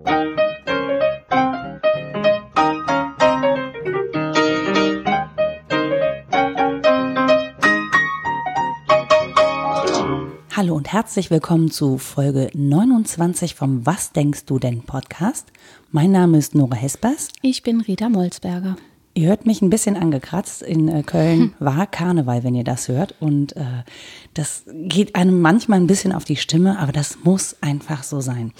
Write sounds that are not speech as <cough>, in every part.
Hallo und herzlich willkommen zu Folge 29 vom Was denkst du denn Podcast. Mein Name ist Nora Hespers. Ich bin Rita Molzberger. Ihr hört mich ein bisschen angekratzt. In äh, Köln <laughs> war Karneval, wenn ihr das hört. Und äh, das geht einem manchmal ein bisschen auf die Stimme, aber das muss einfach so sein.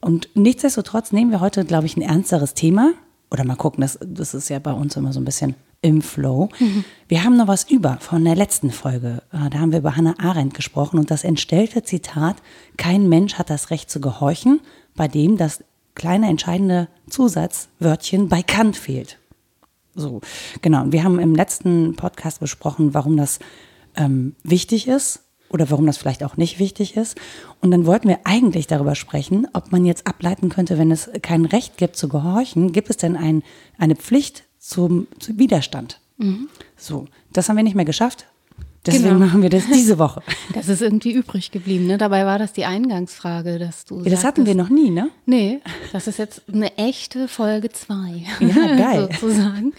Und nichtsdestotrotz nehmen wir heute, glaube ich, ein ernsteres Thema. Oder mal gucken, das, das ist ja bei uns immer so ein bisschen im Flow. Mhm. Wir haben noch was über von der letzten Folge. Äh, da haben wir über Hannah Arendt gesprochen und das entstellte Zitat, kein Mensch hat das Recht zu gehorchen, bei dem das kleine entscheidende Zusatzwörtchen bei Kant fehlt. So, genau. Und wir haben im letzten Podcast besprochen, warum das ähm, wichtig ist oder warum das vielleicht auch nicht wichtig ist. Und dann wollten wir eigentlich darüber sprechen, ob man jetzt ableiten könnte, wenn es kein Recht gibt zu gehorchen, gibt es denn ein, eine Pflicht zum, zum Widerstand? Mhm. So, das haben wir nicht mehr geschafft. Deswegen genau. machen wir das diese Woche. <laughs> Das ist irgendwie übrig geblieben. Ne? Dabei war das die Eingangsfrage, dass du. Ja, das sagtest, hatten wir noch nie, ne? Nee, das ist jetzt eine echte Folge 2. Ja, geil. <laughs> sozusagen.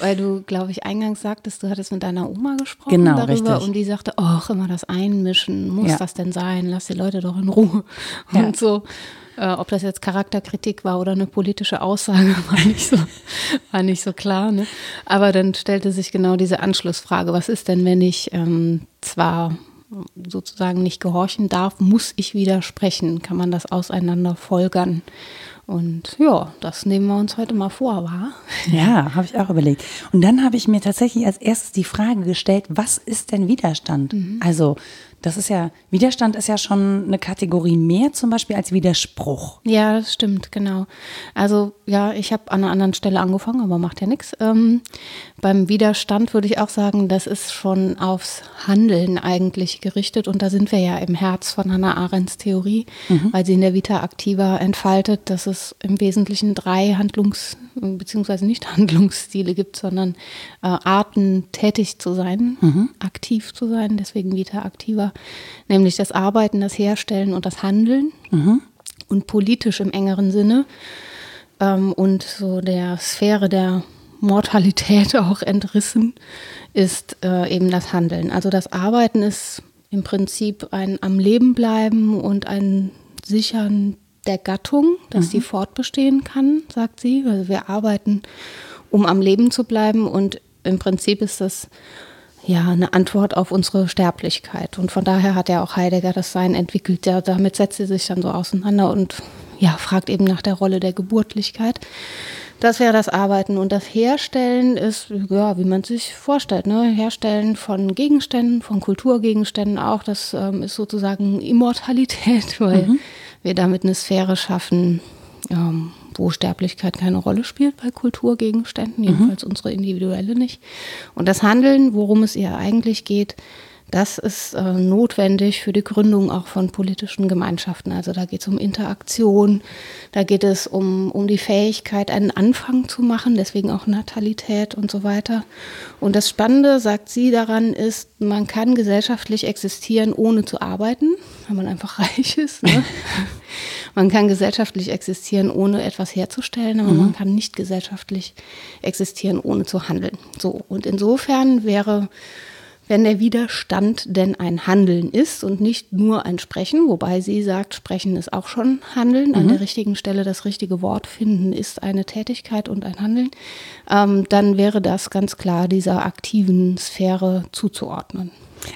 Weil du, glaube ich, eingangs sagtest, du hattest mit deiner Oma gesprochen genau, darüber richtig. und die sagte, ach, immer das Einmischen, muss ja. das denn sein? Lass die Leute doch in Ruhe. Und ja. so. Äh, ob das jetzt Charakterkritik war oder eine politische Aussage, <laughs> war nicht so, war nicht so klar. Ne? Aber dann stellte sich genau diese Anschlussfrage, was ist denn, wenn ich ähm, zwar sozusagen nicht gehorchen darf, muss ich widersprechen? Kann man das auseinander folgern? Und ja, das nehmen wir uns heute mal vor, wa? Ja, habe ich auch überlegt. Und dann habe ich mir tatsächlich als erstes die Frage gestellt, was ist denn Widerstand? Mhm. Also das ist ja, Widerstand ist ja schon eine Kategorie mehr zum Beispiel als Widerspruch. Ja, das stimmt, genau. Also ja, ich habe an einer anderen Stelle angefangen, aber macht ja nichts. Ähm, beim Widerstand würde ich auch sagen, das ist schon aufs Handeln eigentlich gerichtet und da sind wir ja im Herz von Hannah Arendts Theorie, mhm. weil sie in der Vita Activa entfaltet, dass es im Wesentlichen drei Handlungs- bzw. nicht <laughs> Handlungsstile gibt, sondern äh, Arten tätig zu sein, mhm. aktiv zu sein, deswegen Vita Activa nämlich das Arbeiten, das Herstellen und das Handeln mhm. und politisch im engeren Sinne ähm, und so der Sphäre der Mortalität <laughs> auch entrissen ist äh, eben das Handeln. Also das Arbeiten ist im Prinzip ein am Leben bleiben und ein Sichern der Gattung, dass mhm. sie fortbestehen kann, sagt sie. Also wir arbeiten, um am Leben zu bleiben und im Prinzip ist das ja, eine Antwort auf unsere Sterblichkeit. Und von daher hat ja auch Heidegger das Sein entwickelt. Ja, damit setzt sie sich dann so auseinander und ja, fragt eben nach der Rolle der Geburtlichkeit. Das wäre das Arbeiten. Und das Herstellen ist, ja, wie man sich vorstellt, ne? Herstellen von Gegenständen, von Kulturgegenständen auch. Das ähm, ist sozusagen Immortalität, <laughs> weil mhm. wir damit eine Sphäre schaffen, ähm, wo Sterblichkeit keine Rolle spielt bei Kulturgegenständen, mhm. jedenfalls mhm. unsere individuelle nicht. Und das Handeln, worum es ihr eigentlich geht, das ist äh, notwendig für die Gründung auch von politischen Gemeinschaften. Also da geht es um Interaktion, da geht es um, um die Fähigkeit, einen Anfang zu machen, deswegen auch Natalität und so weiter. Und das Spannende, sagt sie daran, ist, man kann gesellschaftlich existieren, ohne zu arbeiten, wenn man einfach <laughs> reich ist. Ne? <laughs> man kann gesellschaftlich existieren, ohne etwas herzustellen, aber mhm. man kann nicht gesellschaftlich existieren, ohne zu handeln. So, und insofern wäre wenn der Widerstand denn ein Handeln ist und nicht nur ein Sprechen, wobei sie sagt, Sprechen ist auch schon Handeln, mhm. an der richtigen Stelle das richtige Wort finden ist eine Tätigkeit und ein Handeln, ähm, dann wäre das ganz klar dieser aktiven Sphäre zuzuordnen.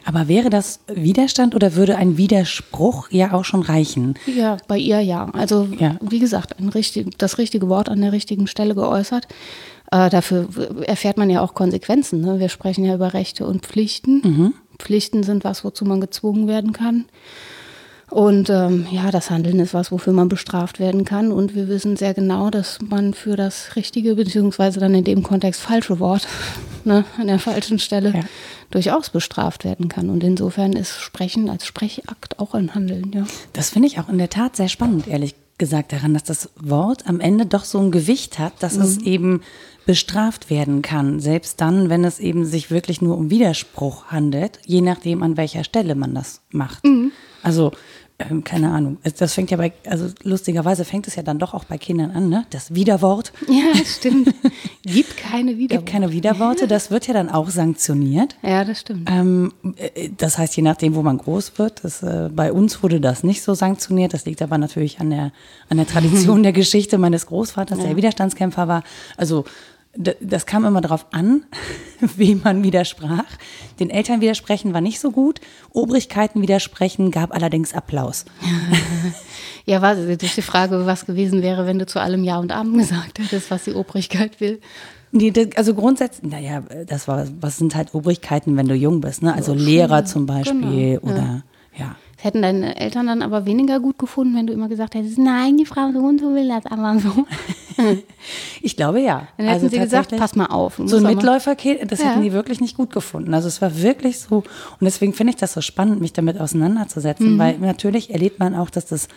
Aber wäre das Widerstand oder würde ein Widerspruch ja auch schon reichen? Ja, bei ihr ja. Also ja. wie gesagt, richtig, das richtige Wort an der richtigen Stelle geäußert. Äh, dafür erfährt man ja auch Konsequenzen. Ne? Wir sprechen ja über Rechte und Pflichten. Mhm. Pflichten sind was, wozu man gezwungen werden kann. Und ähm, ja, das Handeln ist was, wofür man bestraft werden kann. Und wir wissen sehr genau, dass man für das richtige, beziehungsweise dann in dem Kontext falsche Wort <laughs> ne, an der falschen Stelle ja. durchaus bestraft werden kann. Und insofern ist Sprechen als Sprechakt auch ein Handeln. Ja. Das finde ich auch in der Tat sehr spannend, ehrlich gesagt, daran, dass das Wort am Ende doch so ein Gewicht hat, dass mhm. es eben bestraft werden kann, selbst dann, wenn es eben sich wirklich nur um Widerspruch handelt, je nachdem, an welcher Stelle man das macht. Mhm. Also ähm, keine Ahnung. Das fängt ja bei, also lustigerweise fängt es ja dann doch auch bei Kindern an, ne? Das Widerwort. <laughs> Ja, stimmt. Gibt keine Widerworte. Gibt keine Widerworte. Das wird ja dann auch sanktioniert. Ja, das stimmt. Ähm, äh, das heißt, je nachdem, wo man groß wird, das, äh, bei uns wurde das nicht so sanktioniert. Das liegt aber natürlich an der, an der Tradition <laughs> der Geschichte meines Großvaters, ja. der Widerstandskämpfer war. Also das kam immer darauf an, <laughs> wie man widersprach. Den Eltern widersprechen war nicht so gut. Obrigkeiten widersprechen gab allerdings Applaus. <laughs> Ja, war das ist die Frage, was gewesen wäre, wenn du zu allem Ja und Amen gesagt hättest, was die Obrigkeit will. Nee, also grundsätzlich, naja, das war, was sind halt Obrigkeiten, wenn du jung bist, ne? Also Lehrer zum Beispiel genau, oder ja. ja. Hätten deine Eltern dann aber weniger gut gefunden, wenn du immer gesagt hättest, nein, die Frau so und so will das aber so. <laughs> ich glaube ja. Dann hätten also sie gesagt, pass mal auf. So ein Mitläuferkind, das ja. hätten die wirklich nicht gut gefunden. Also es war wirklich so. Und deswegen finde ich das so spannend, mich damit auseinanderzusetzen, mhm. weil natürlich erlebt man auch, dass das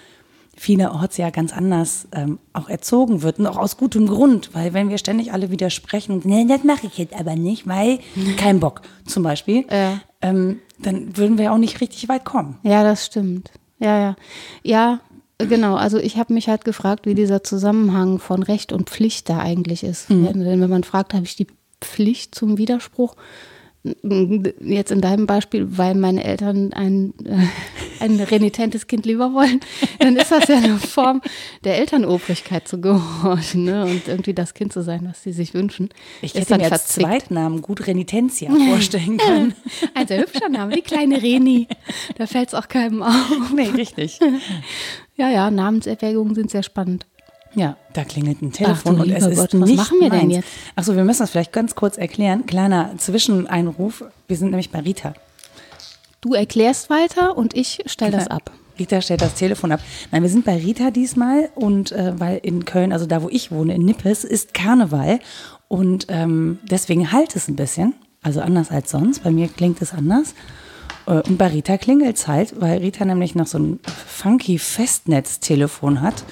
vielerorts ja ganz anders ähm, auch erzogen wird und auch aus gutem Grund, weil wenn wir ständig alle widersprechen, nee, das mache ich jetzt aber nicht, weil <laughs> kein Bock zum Beispiel, ja. ähm, dann würden wir auch nicht richtig weit kommen. Ja, das stimmt. Ja, ja. Ja, genau. Also ich habe mich halt gefragt, wie dieser Zusammenhang von Recht und Pflicht da eigentlich ist. Mhm. Denn wenn man fragt, habe ich die Pflicht zum Widerspruch, jetzt in deinem Beispiel, weil meine Eltern ein, äh, ein renitentes Kind lieber wollen, dann ist das ja eine Form der Elternobrigkeit zu gehorchen ne? und irgendwie das Kind zu sein, was sie sich wünschen. Ich hätte mir als Zweitnamen gut Renitentia vorstellen können. <laughs> Ein sehr hübscher Name, die kleine Reni. Da fällt es auch keinem auf. Nee, richtig. <laughs> Ja, ja, Namenserwägungen sind sehr spannend. Ja, da klingelt ein Telefon und es Gott, ist was nicht machen wir meins. denn jetzt? Achso, wir müssen das vielleicht ganz kurz erklären. Kleiner Zwischeneinruf. Wir sind nämlich bei Rita. Du erklärst weiter und ich stelle das ab. Rita stellt das Telefon ab. Nein, wir sind bei Rita diesmal und äh, weil in Köln, also da wo ich wohne, in Nippes, ist Karneval und ähm, deswegen halt es ein bisschen, also anders als sonst. Bei mir klingt es anders. Äh, und bei Rita klingelt es halt, weil Rita nämlich noch so ein funky Festnetztelefon hat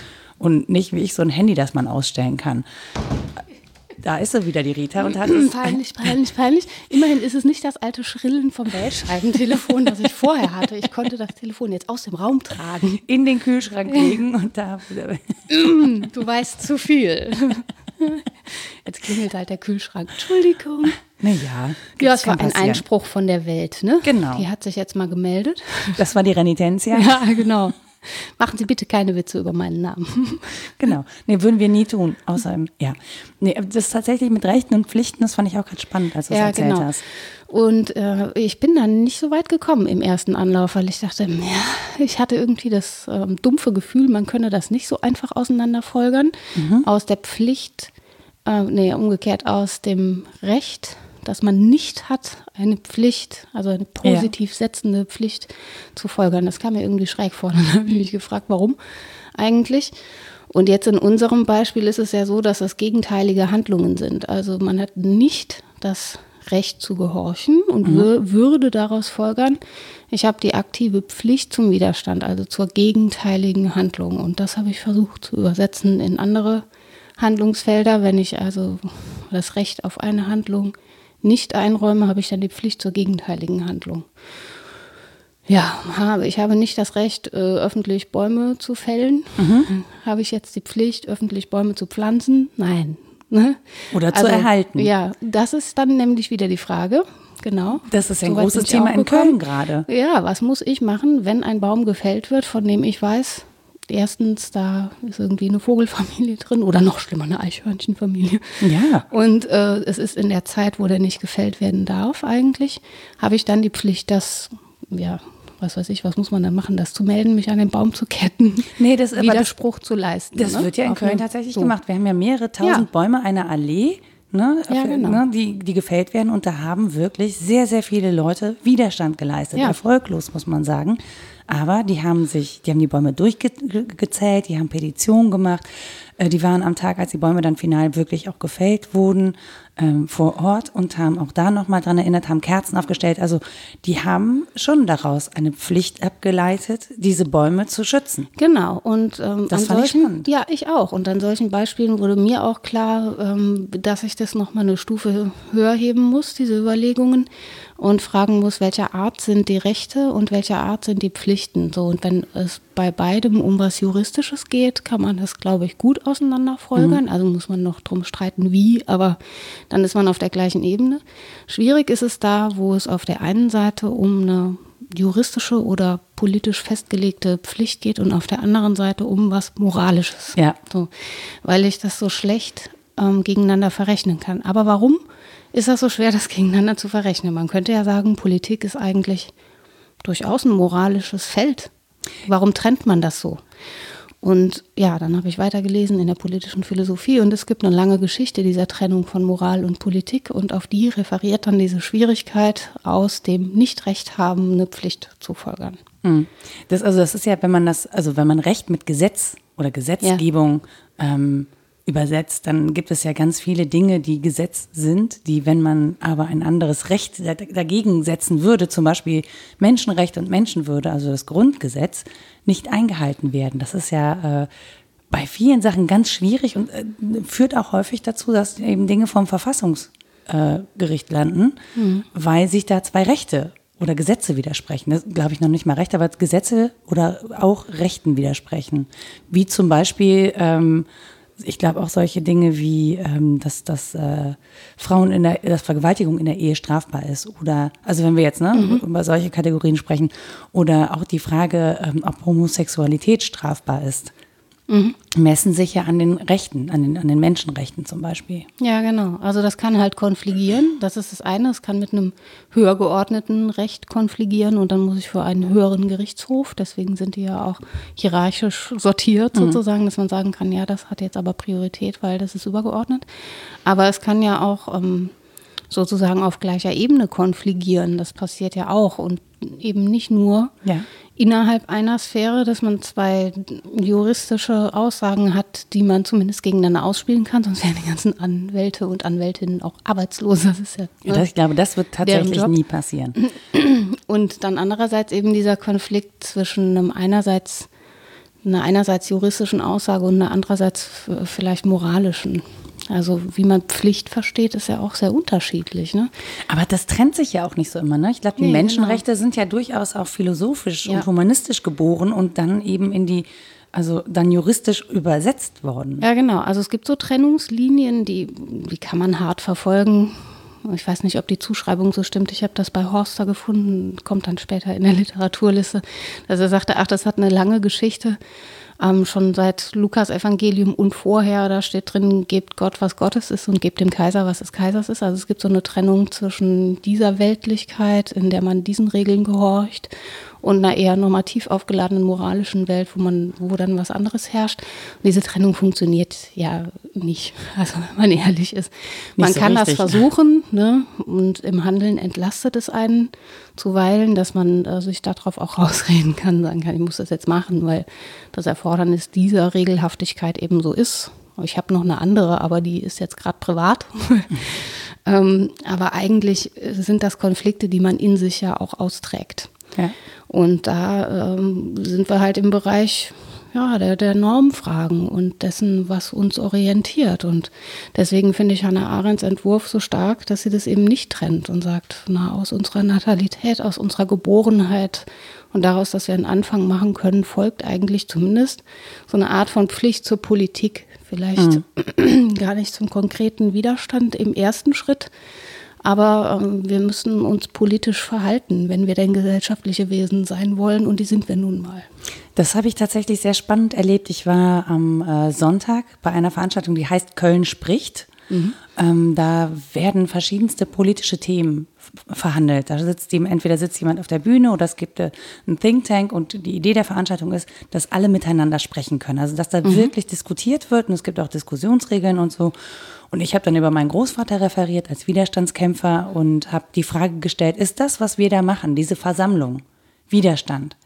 und nicht wie ich so ein Handy, das man ausstellen kann. Da ist sie wieder, die Rita. Und hat <clears throat> peinlich, peinlich, peinlich. Immerhin ist es nicht das alte Schrillen vom Weltscheibentelefon, das ich vorher hatte. Ich konnte das Telefon jetzt aus dem Raum tragen. In den Kühlschrank legen und da. <clears throat> du weißt zu viel. Jetzt klingelt halt der Kühlschrank. Entschuldigung. Naja. Ja, es war ein passieren. Einspruch von der Welt, ne? Genau. Die hat sich jetzt mal gemeldet. Das war die Renitentia. Ja, genau. <laughs> Machen Sie bitte keine Witze über meinen Namen. <laughs> genau. Nee, würden wir nie tun. Außer, ja. Nee, das ist tatsächlich mit Rechten und Pflichten, das fand ich auch ganz spannend, als du ja, es erzählt genau. hast. Und äh, ich bin dann nicht so weit gekommen im ersten Anlauf, weil ich dachte, ja, ich hatte irgendwie das äh, dumpfe Gefühl, man könne das nicht so einfach auseinanderfolgern. Mhm. Aus der Pflicht, äh, nee, umgekehrt aus dem Recht dass man nicht hat, eine Pflicht, also eine positiv setzende Pflicht zu folgern. Das kam mir irgendwie schräg vor. <laughs> Dann habe ich mich gefragt, warum eigentlich. Und jetzt in unserem Beispiel ist es ja so, dass das gegenteilige Handlungen sind. Also man hat nicht das Recht zu gehorchen und mhm. würde daraus folgern, ich habe die aktive Pflicht zum Widerstand, also zur gegenteiligen Handlung. Und das habe ich versucht zu übersetzen in andere Handlungsfelder. Wenn ich also das Recht auf eine Handlung nicht einräume, habe ich dann die Pflicht zur gegenteiligen Handlung. Ja, habe. Ich habe nicht das Recht, äh, öffentlich Bäume zu fällen. Mhm. Habe ich jetzt die Pflicht, öffentlich Bäume zu pflanzen? Nein. Ne? Oder zu also, erhalten. Ja, das ist dann nämlich wieder die Frage. Genau. Das ist ein so großes Thema in Köln gerade. Ja, was muss ich machen, wenn ein Baum gefällt wird, von dem ich weiß, erstens, da ist irgendwie eine Vogelfamilie <laughs> drin oder noch schlimmer, eine Eichhörnchenfamilie. Ja. Und äh, es ist in der Zeit, wo der nicht gefällt werden darf, eigentlich, habe ich dann die Pflicht, das, ja, was weiß ich, was muss man dann machen, das zu melden, mich an den Baum zu ketten, <laughs> nee, das, Widerspruch das, zu leisten. Das ne? wird ja in Auf Köln tatsächlich so. gemacht. Wir haben ja mehrere tausend ja. Bäume einer Allee. Ne, ja, genau. ne, die, die gefällt werden. Und da haben wirklich sehr, sehr viele Leute Widerstand geleistet. Ja. Erfolglos, muss man sagen. Aber die haben sich, die haben die Bäume durchgezählt, die haben Petitionen gemacht. Äh, die waren am Tag, als die Bäume dann final wirklich auch gefällt wurden, ähm, vor Ort und haben auch da nochmal dran erinnert, haben Kerzen aufgestellt. Also die haben schon daraus eine Pflicht abgeleitet, diese Bäume zu schützen. Genau. Und ähm, das an fand solchen, ich spannend. Ja, ich auch. Und an solchen Beispielen wurde mir auch klar, ähm, dass ich das nochmal eine Stufe höher heben muss, diese Überlegungen und fragen muss, welcher Art sind die Rechte und welcher Art sind die Pflichten. So, und wenn es bei beidem um was Juristisches geht, kann man das, glaube ich, gut auseinanderfolgern. Also muss man noch drum streiten, wie, aber dann ist man auf der gleichen Ebene. Schwierig ist es da, wo es auf der einen Seite um eine juristische oder politisch festgelegte Pflicht geht und auf der anderen Seite um was Moralisches. Ja. So, weil ich das so schlecht ähm, gegeneinander verrechnen kann. Aber warum ist das so schwer, das <laughs> gegeneinander zu verrechnen? Man könnte ja sagen, Politik ist eigentlich durchaus ein moralisches Feld. Warum trennt man das so? Und ja, dann habe ich weitergelesen in der politischen Philosophie und es gibt eine lange Geschichte dieser Trennung von Moral und Politik und auf die referiert dann diese Schwierigkeit aus dem Nichtrecht haben, eine Pflicht zu folgern. Hm. Das, also das ist ja, wenn man das, also wenn man Recht mit Gesetz oder Gesetzgebung ähm, übersetzt, dann gibt es ja ganz viele Dinge, die Gesetz sind, die, wenn man aber ein anderes Recht da- dagegen setzen würde, zum Beispiel Menschenrechte und Menschenwürde, also das Grundgesetz, nicht eingehalten werden. Das ist ja äh, bei vielen Sachen ganz schwierig und äh, führt auch häufig dazu, dass eben Dinge vom Verfassungsgericht äh, landen, weil sich da zwei Rechte oder Gesetze widersprechen. Das glaube ich noch nicht mal Rechte, aber Gesetze oder auch Rechten widersprechen. Wie zum Beispiel, ähm, ich glaube auch solche Dinge wie, ähm, dass, dass äh, Frauen in der, dass Vergewaltigung in der Ehe strafbar ist. Oder, also wenn wir jetzt ne, über solche Kategorien sprechen, oder auch die Frage, ähm, ob Homosexualität strafbar ist. Messen sich ja an den Rechten, an den, an den Menschenrechten zum Beispiel. Ja, genau. Also das kann halt konfligieren. Das ist das eine. Es kann mit einem höher geordneten Recht konfligieren und dann muss ich für einen höheren Gerichtshof. Deswegen sind die ja auch hierarchisch sortiert sozusagen, dass man sagen kann, ja, das hat jetzt aber Priorität, weil das ist übergeordnet. Aber es kann ja auch ähm, sozusagen auf gleicher Ebene konfligieren. Das passiert ja auch und eben nicht nur Ja. Innerhalb einer Sphäre, dass man zwei juristische Aussagen hat, die man zumindest gegeneinander ausspielen kann, sonst wären die ganzen Anwälte und Anwältinnen auch arbeitslos. Das ist ja, ne? Das, ich glaube, das wird tatsächlich nie passieren. <clears throat> Und dann andererseits eben dieser Konflikt zwischen einem einerseits einer einerseits juristischen Aussage und einer andererseits vielleicht moralischen. Also wie man Pflicht versteht, ist ja auch sehr unterschiedlich. Ne? Aber das trennt sich ja auch nicht so immer. Ne? Ich glaube, die Nee, Menschenrechte sind ja durchaus auch philosophisch Ja. und humanistisch geboren und dann eben in die, also dann juristisch übersetzt worden. Ja, genau. Also es gibt so Trennungslinien, die, die kann man hart verfolgen. Ich weiß nicht, ob die Zuschreibung so stimmt. Ich habe das bei Horster gefunden, kommt dann später in der Literaturliste, dass er sagte, ach, das hat eine lange Geschichte. Ähm, schon seit Lukas Evangelium und vorher, da steht drin, gebt Gott, was Gottes ist und gebt dem Kaiser, was des Kaisers ist. Also es gibt so eine Trennung zwischen dieser Weltlichkeit, in der man diesen Regeln gehorcht, und einer eher normativ aufgeladenen moralischen Welt, wo man, wo dann was anderes herrscht. Und diese Trennung funktioniert ja nicht, <laughs> also wenn man ehrlich ist. Man so kann das richtig. versuchen, ne? Und im Handeln entlastet es einen zuweilen, dass man äh, sich darauf auch <laughs> rausreden kann, sagen kann, ich muss das jetzt machen, weil das Erfordernis dieser Regelhaftigkeit eben so ist. Ich habe noch eine andere, aber die ist jetzt gerade privat. <laughs> ähm, aber eigentlich sind das Konflikte, die man in sich ja auch austrägt. Ja. Und da ähm, sind wir halt im Bereich ja, der, der Normfragen und dessen, was uns orientiert. Und deswegen finde ich Hannah Arendts Entwurf so stark, dass sie das eben nicht trennt und sagt, na, aus unserer Natalität, aus unserer Geborenheit und daraus, dass wir einen Anfang machen können, folgt eigentlich zumindest so eine Art von Pflicht zur Politik. Vielleicht <clears throat> gar nicht zum konkreten Widerstand im ersten Schritt, aber ähm, wir müssen uns politisch verhalten, wenn wir denn gesellschaftliche Wesen sein wollen. Und die sind wir nun mal. Das habe ich tatsächlich sehr spannend erlebt. Ich war am äh, Sonntag bei einer Veranstaltung, die heißt Köln spricht. Ähm, da werden verschiedenste politische Themen verhandelt. Da sitzt jemand, entweder sitzt jemand auf der Bühne oder es gibt äh, einen Think Tank und die Idee der Veranstaltung ist, dass alle miteinander sprechen können. Also dass da wirklich diskutiert wird und es gibt auch Diskussionsregeln und so. Und ich habe dann über meinen Großvater referiert als Widerstandskämpfer und habe die Frage gestellt, ist das, was wir da machen, diese Versammlung, Widerstand?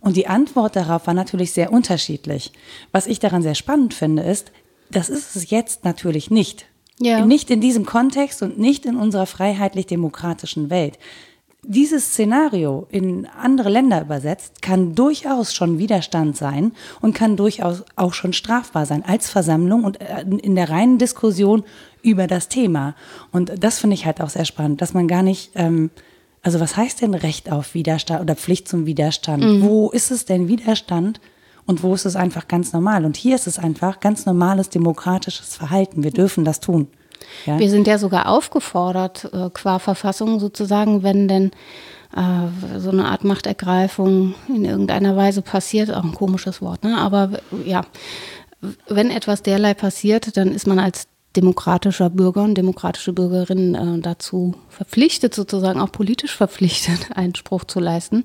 Und die Antwort darauf war natürlich sehr unterschiedlich. Was ich daran sehr spannend finde, ist, das ist es jetzt natürlich nicht. Ja. Nicht in diesem Kontext und nicht in unserer freiheitlich-demokratischen Welt. Dieses Szenario in andere Länder übersetzt kann durchaus schon Widerstand sein und kann durchaus auch schon strafbar sein als Versammlung und äh, in der reinen Diskussion über das Thema. Und das finde ich halt auch sehr spannend, dass man gar nicht, ähm, also was heißt denn Recht auf Widerstand oder Pflicht zum Widerstand? Mhm. Wo ist es denn Widerstand? Und wo ist es einfach ganz normal? Und hier ist es einfach ganz normales demokratisches Verhalten. Wir dürfen das tun. Ja? Wir sind ja sogar aufgefordert, äh, qua Verfassung sozusagen, wenn denn äh, so eine Art Machtergreifung in irgendeiner Weise passiert, auch ein komisches Wort, ne? aber ja, wenn etwas derlei passiert, dann ist man als demokratischer Bürger und demokratische Bürgerin äh, dazu verpflichtet, sozusagen auch politisch verpflichtet, <laughs> Einspruch zu leisten.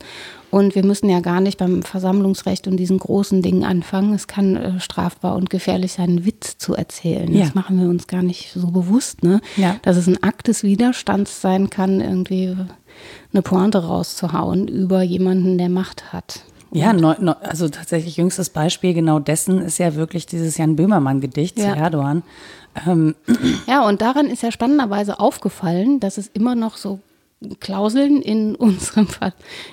Und wir müssen ja gar nicht beim Versammlungsrecht und diesen großen Dingen anfangen. Es kann äh, strafbar und gefährlich sein, einen Witz zu erzählen. Ja. Das machen wir uns gar nicht so bewusst, ne? Ja. Dass es ein Akt des Widerstands sein kann, irgendwie eine Pointe rauszuhauen über jemanden, der Macht hat. Ja, neu, neu, also tatsächlich jüngstes Beispiel genau dessen ist ja wirklich dieses Jan Böhmermann-Gedicht Ja. zu Erdogan. Ähm, <clears throat> Ja, und daran ist ja spannenderweise aufgefallen, dass es immer noch so Klauseln in <laughs> unserem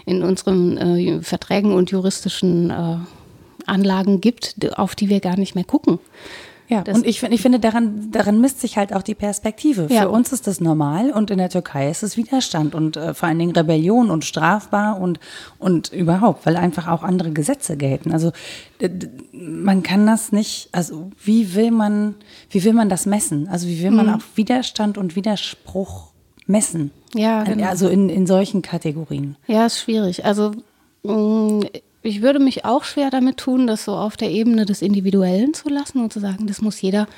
in unseren äh, Verträgen und juristischen äh, Anlagen gibt, auf die wir gar nicht mehr gucken. Ja, Das- und ich, ich finde, daran, daran misst sich halt auch die Perspektive. Ja. Für uns ist das normal und in der Türkei ist es Widerstand und äh, vor allen Dingen Rebellion und strafbar und, und überhaupt, weil einfach auch andere Gesetze gelten. Also man kann das nicht, also wie will man, wie will man das messen? Also wie will man auch Widerstand und Widerspruch messen? Ja, genau. Also in, in solchen Kategorien. Ja, ist schwierig. Also mh, ich würde mich auch schwer damit tun, das so auf der Ebene des Individuellen zu lassen und zu sagen, das muss jeder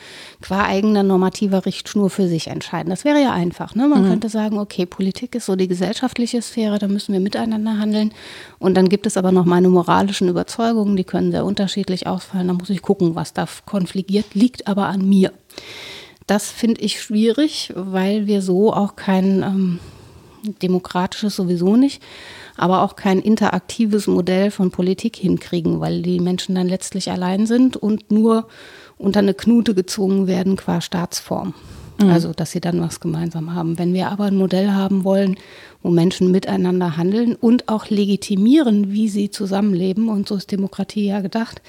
qua eigener normativer Richtschnur für sich entscheiden. Das wäre ja einfach. Ne? Man könnte sagen, okay, Politik ist so die gesellschaftliche Sphäre, da müssen wir miteinander handeln. Und dann gibt es aber noch meine moralischen Überzeugungen, die können sehr unterschiedlich ausfallen. Da muss ich gucken, was da konfligiert, liegt aber an mir. Das finde ich schwierig, weil wir so auch kein ähm, demokratisches sowieso nicht, aber auch kein interaktives Modell von Politik hinkriegen, weil die Menschen dann letztlich allein sind und nur unter eine Knute gezwungen werden qua Staatsform. Also, dass sie dann was gemeinsam haben. Wenn wir aber ein Modell haben wollen, wo Menschen miteinander handeln und auch legitimieren, wie sie zusammenleben, und so ist Demokratie ja gedacht,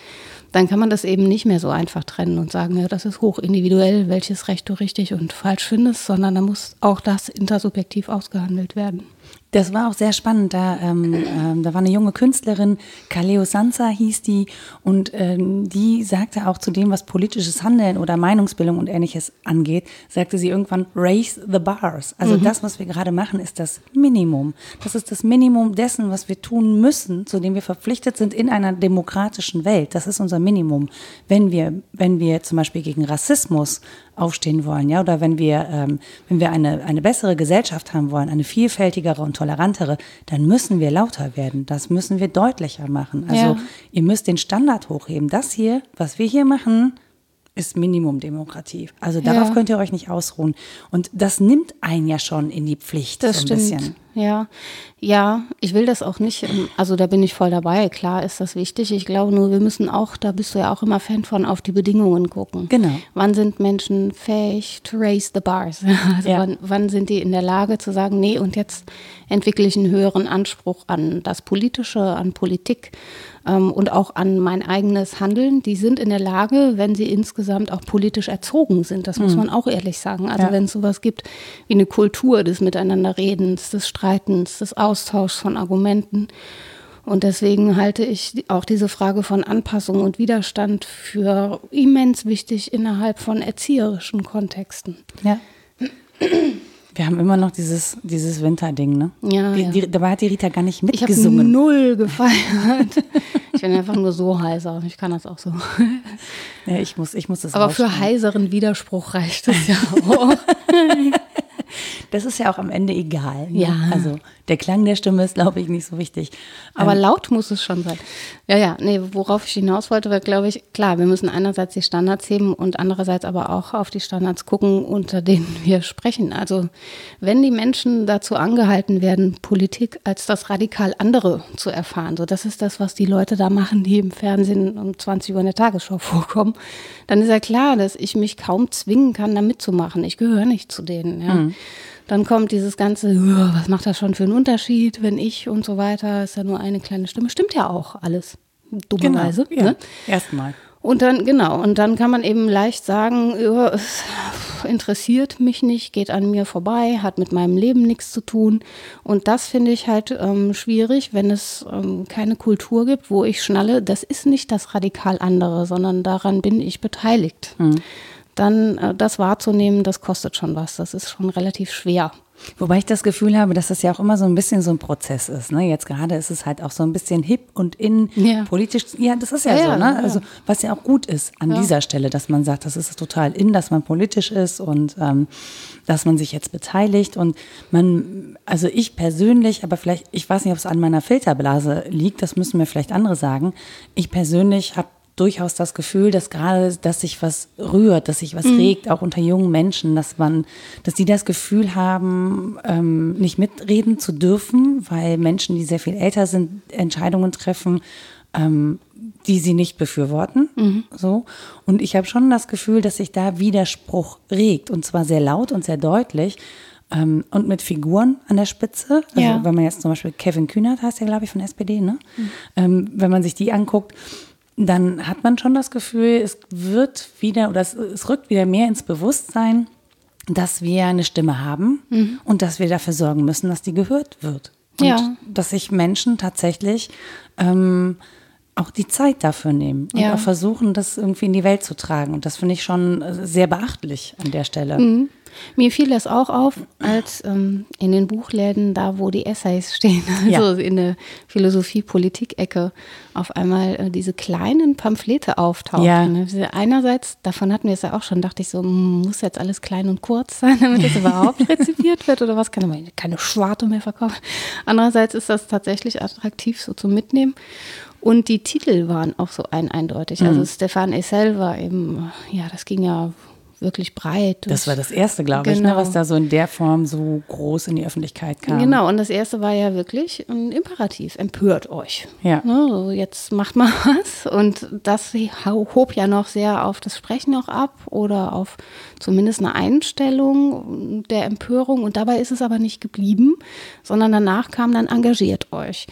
dann kann man das eben nicht mehr so einfach trennen und sagen, ja, das ist hochindividuell, welches Recht du richtig und falsch findest, sondern da muss auch das intersubjektiv ausgehandelt werden. Das war auch sehr spannend. Da, ähm, ähm, da war eine junge Künstlerin, Kaleo Sansa hieß die, und ähm, die sagte auch zu dem, was politisches Handeln oder Meinungsbildung und ähnliches angeht, sagte sie irgendwann, raise the bars. Also das, was wir gerade machen, ist das Minimum. Das ist das Minimum dessen, was wir tun müssen, zu dem wir verpflichtet sind in einer demokratischen Welt. Das ist unser Minimum. Wenn wir, wenn wir zum Beispiel gegen Rassismus aufstehen wollen, ja, oder wenn wir, ähm, wenn wir eine, eine bessere Gesellschaft haben wollen, eine vielfältigere und tolerantere, dann müssen wir lauter werden. Das müssen wir deutlicher machen. Also Ja. ihr müsst den Standard hochheben. Das hier, was wir hier machen, ist Minimum Demokratie. Also darauf Ja. könnt ihr euch nicht ausruhen. Und das nimmt einen ja schon in die Pflicht Das so ein stimmt. bisschen. Ja, ja, ich will das auch nicht, also da bin ich voll dabei. Klar ist das wichtig. Ich glaube nur, wir müssen auch, da bist du ja auch immer Fan von, auf die Bedingungen gucken. Genau. Wann sind Menschen fähig to raise the bars? <laughs> Also Ja. wann, wann sind die in der Lage zu sagen, nee, und jetzt entwickle ich einen höheren Anspruch an das Politische, an Politik ähm, und auch an mein eigenes Handeln. Die sind in der Lage, wenn sie insgesamt auch politisch erzogen sind. Das muss man auch ehrlich sagen. Also Ja. wenn es sowas gibt wie eine Kultur des Miteinanderredens, des Streitens, des Austauschs von Argumenten. Und deswegen halte ich auch diese Frage von Anpassung und Widerstand für immens wichtig innerhalb von erzieherischen Kontexten. Ja. Wir haben immer noch dieses, dieses Winterding, ne? Ja, die, ja. Die, dabei hat die Rita gar nicht Ich habe mitgesungen. null gefeiert. <laughs> ich bin einfach nur so heiser. Ich kann das auch so. Ja, ich muss, ich muss das Aber für heiseren Widerspruch reicht es ja auch. <laughs> das ist ja auch am Ende egal. Ne? Ja. Also der Klang der Stimme ist, glaube ich, nicht so wichtig. Aber Ähm, laut muss es schon sein. Ja, ja, nee, worauf ich hinaus wollte, war, glaube ich, klar, wir müssen einerseits die Standards heben und andererseits aber auch auf die Standards gucken, unter denen wir sprechen. Also wenn die Menschen dazu angehalten werden, Politik als das radikal andere zu erfahren, so das ist das, was die Leute da machen, die im Fernsehen um 20 Uhr in der Tagesschau <laughs> vorkommen, dann ist ja klar, dass ich mich kaum zwingen kann, da mitzumachen. Ich gehöre nicht zu denen. Ja. Dann kommt dieses ganze, "Oh, was macht das schon für einen Unterschied, wenn ich und so weiter, ist ja nur eine kleine Stimme. Stimmt ja auch alles, dummerweise. ja, Ne? Erstmal. Und dann, genau, und dann kann man eben leicht sagen, es interessiert mich nicht, geht an mir vorbei, hat mit meinem Leben nichts zu tun. Und das finde ich halt ähm, schwierig, wenn es ähm, keine Kultur gibt, wo ich schnalle, das ist nicht das radikal andere, sondern daran bin ich beteiligt. Dann äh, das wahrzunehmen, das kostet schon was. Das ist schon relativ schwer. Wobei ich das Gefühl habe, dass das ja auch immer so ein bisschen so ein Prozess ist. Ne? Jetzt gerade ist es halt auch so ein bisschen hip und in Ja. politisch. Ja, das ist ja, Ja, so. Ne? ja. Also was ja auch gut ist an dieser Stelle, dass man sagt, das ist total in, dass man politisch ist und ähm, dass man sich jetzt beteiligt. Und man, also ich persönlich, aber vielleicht, ich weiß nicht, ob es an meiner Filterblase liegt, das müssen mir vielleicht andere sagen. Ich persönlich habe durchaus das Gefühl, dass gerade, dass sich was rührt, dass sich was regt, auch unter jungen Menschen, dass man, dass die das Gefühl haben, ähm, nicht mitreden zu dürfen, weil Menschen, die sehr viel älter sind, Entscheidungen treffen, ähm, die sie nicht befürworten. So. Und ich habe schon das Gefühl, dass sich da Widerspruch regt und zwar sehr laut und sehr deutlich. Ähm, und mit Figuren an der Spitze. Also Ja. wenn man jetzt zum Beispiel Kevin Kühnert heißt ja, glaube ich, von SPD, ne? Ähm, wenn man sich die anguckt, dann hat man schon das Gefühl, es wird wieder oder es, es rückt wieder mehr ins Bewusstsein, dass wir eine Stimme haben und dass wir dafür sorgen müssen, dass die gehört wird. Und Ja. dass sich Menschen tatsächlich ähm, auch die Zeit dafür nehmen und Ja. auch versuchen, das irgendwie in die Welt zu tragen. Und das finde ich schon äh, sehr beachtlich an der Stelle. Mir fiel das auch auf, als ähm, in den Buchläden, da wo die Essays <laughs> stehen, also Ja. in der Philosophie-Politik-Ecke, auf einmal äh, diese kleinen Pamphlete auftauchen. Ja. Ne? Einerseits, davon hatten wir es ja auch schon, dachte ich so, hm, muss jetzt alles klein und kurz sein, damit es <laughs> überhaupt rezipiert wird oder was? Kann man keine Schwarte mehr verkaufen. Andererseits ist das tatsächlich attraktiv so zum Mitnehmen. Und die Titel waren auch so ein eindeutig. Mhm. Also Stefan Essel war eben, ja, das ging ja wirklich breit. Das war das erste, glaube ich, ne, Genau. was da so in der Form so groß in die Öffentlichkeit kam. Genau, und das erste war ja wirklich ein Imperativ. Empört euch. Ja. Ne, so jetzt macht mal <laughs> was. Und das hob ja noch sehr auf das Sprechen noch ab oder auf zumindest eine Einstellung der Empörung. Und dabei ist es aber nicht geblieben, sondern danach kam dann engagiert euch.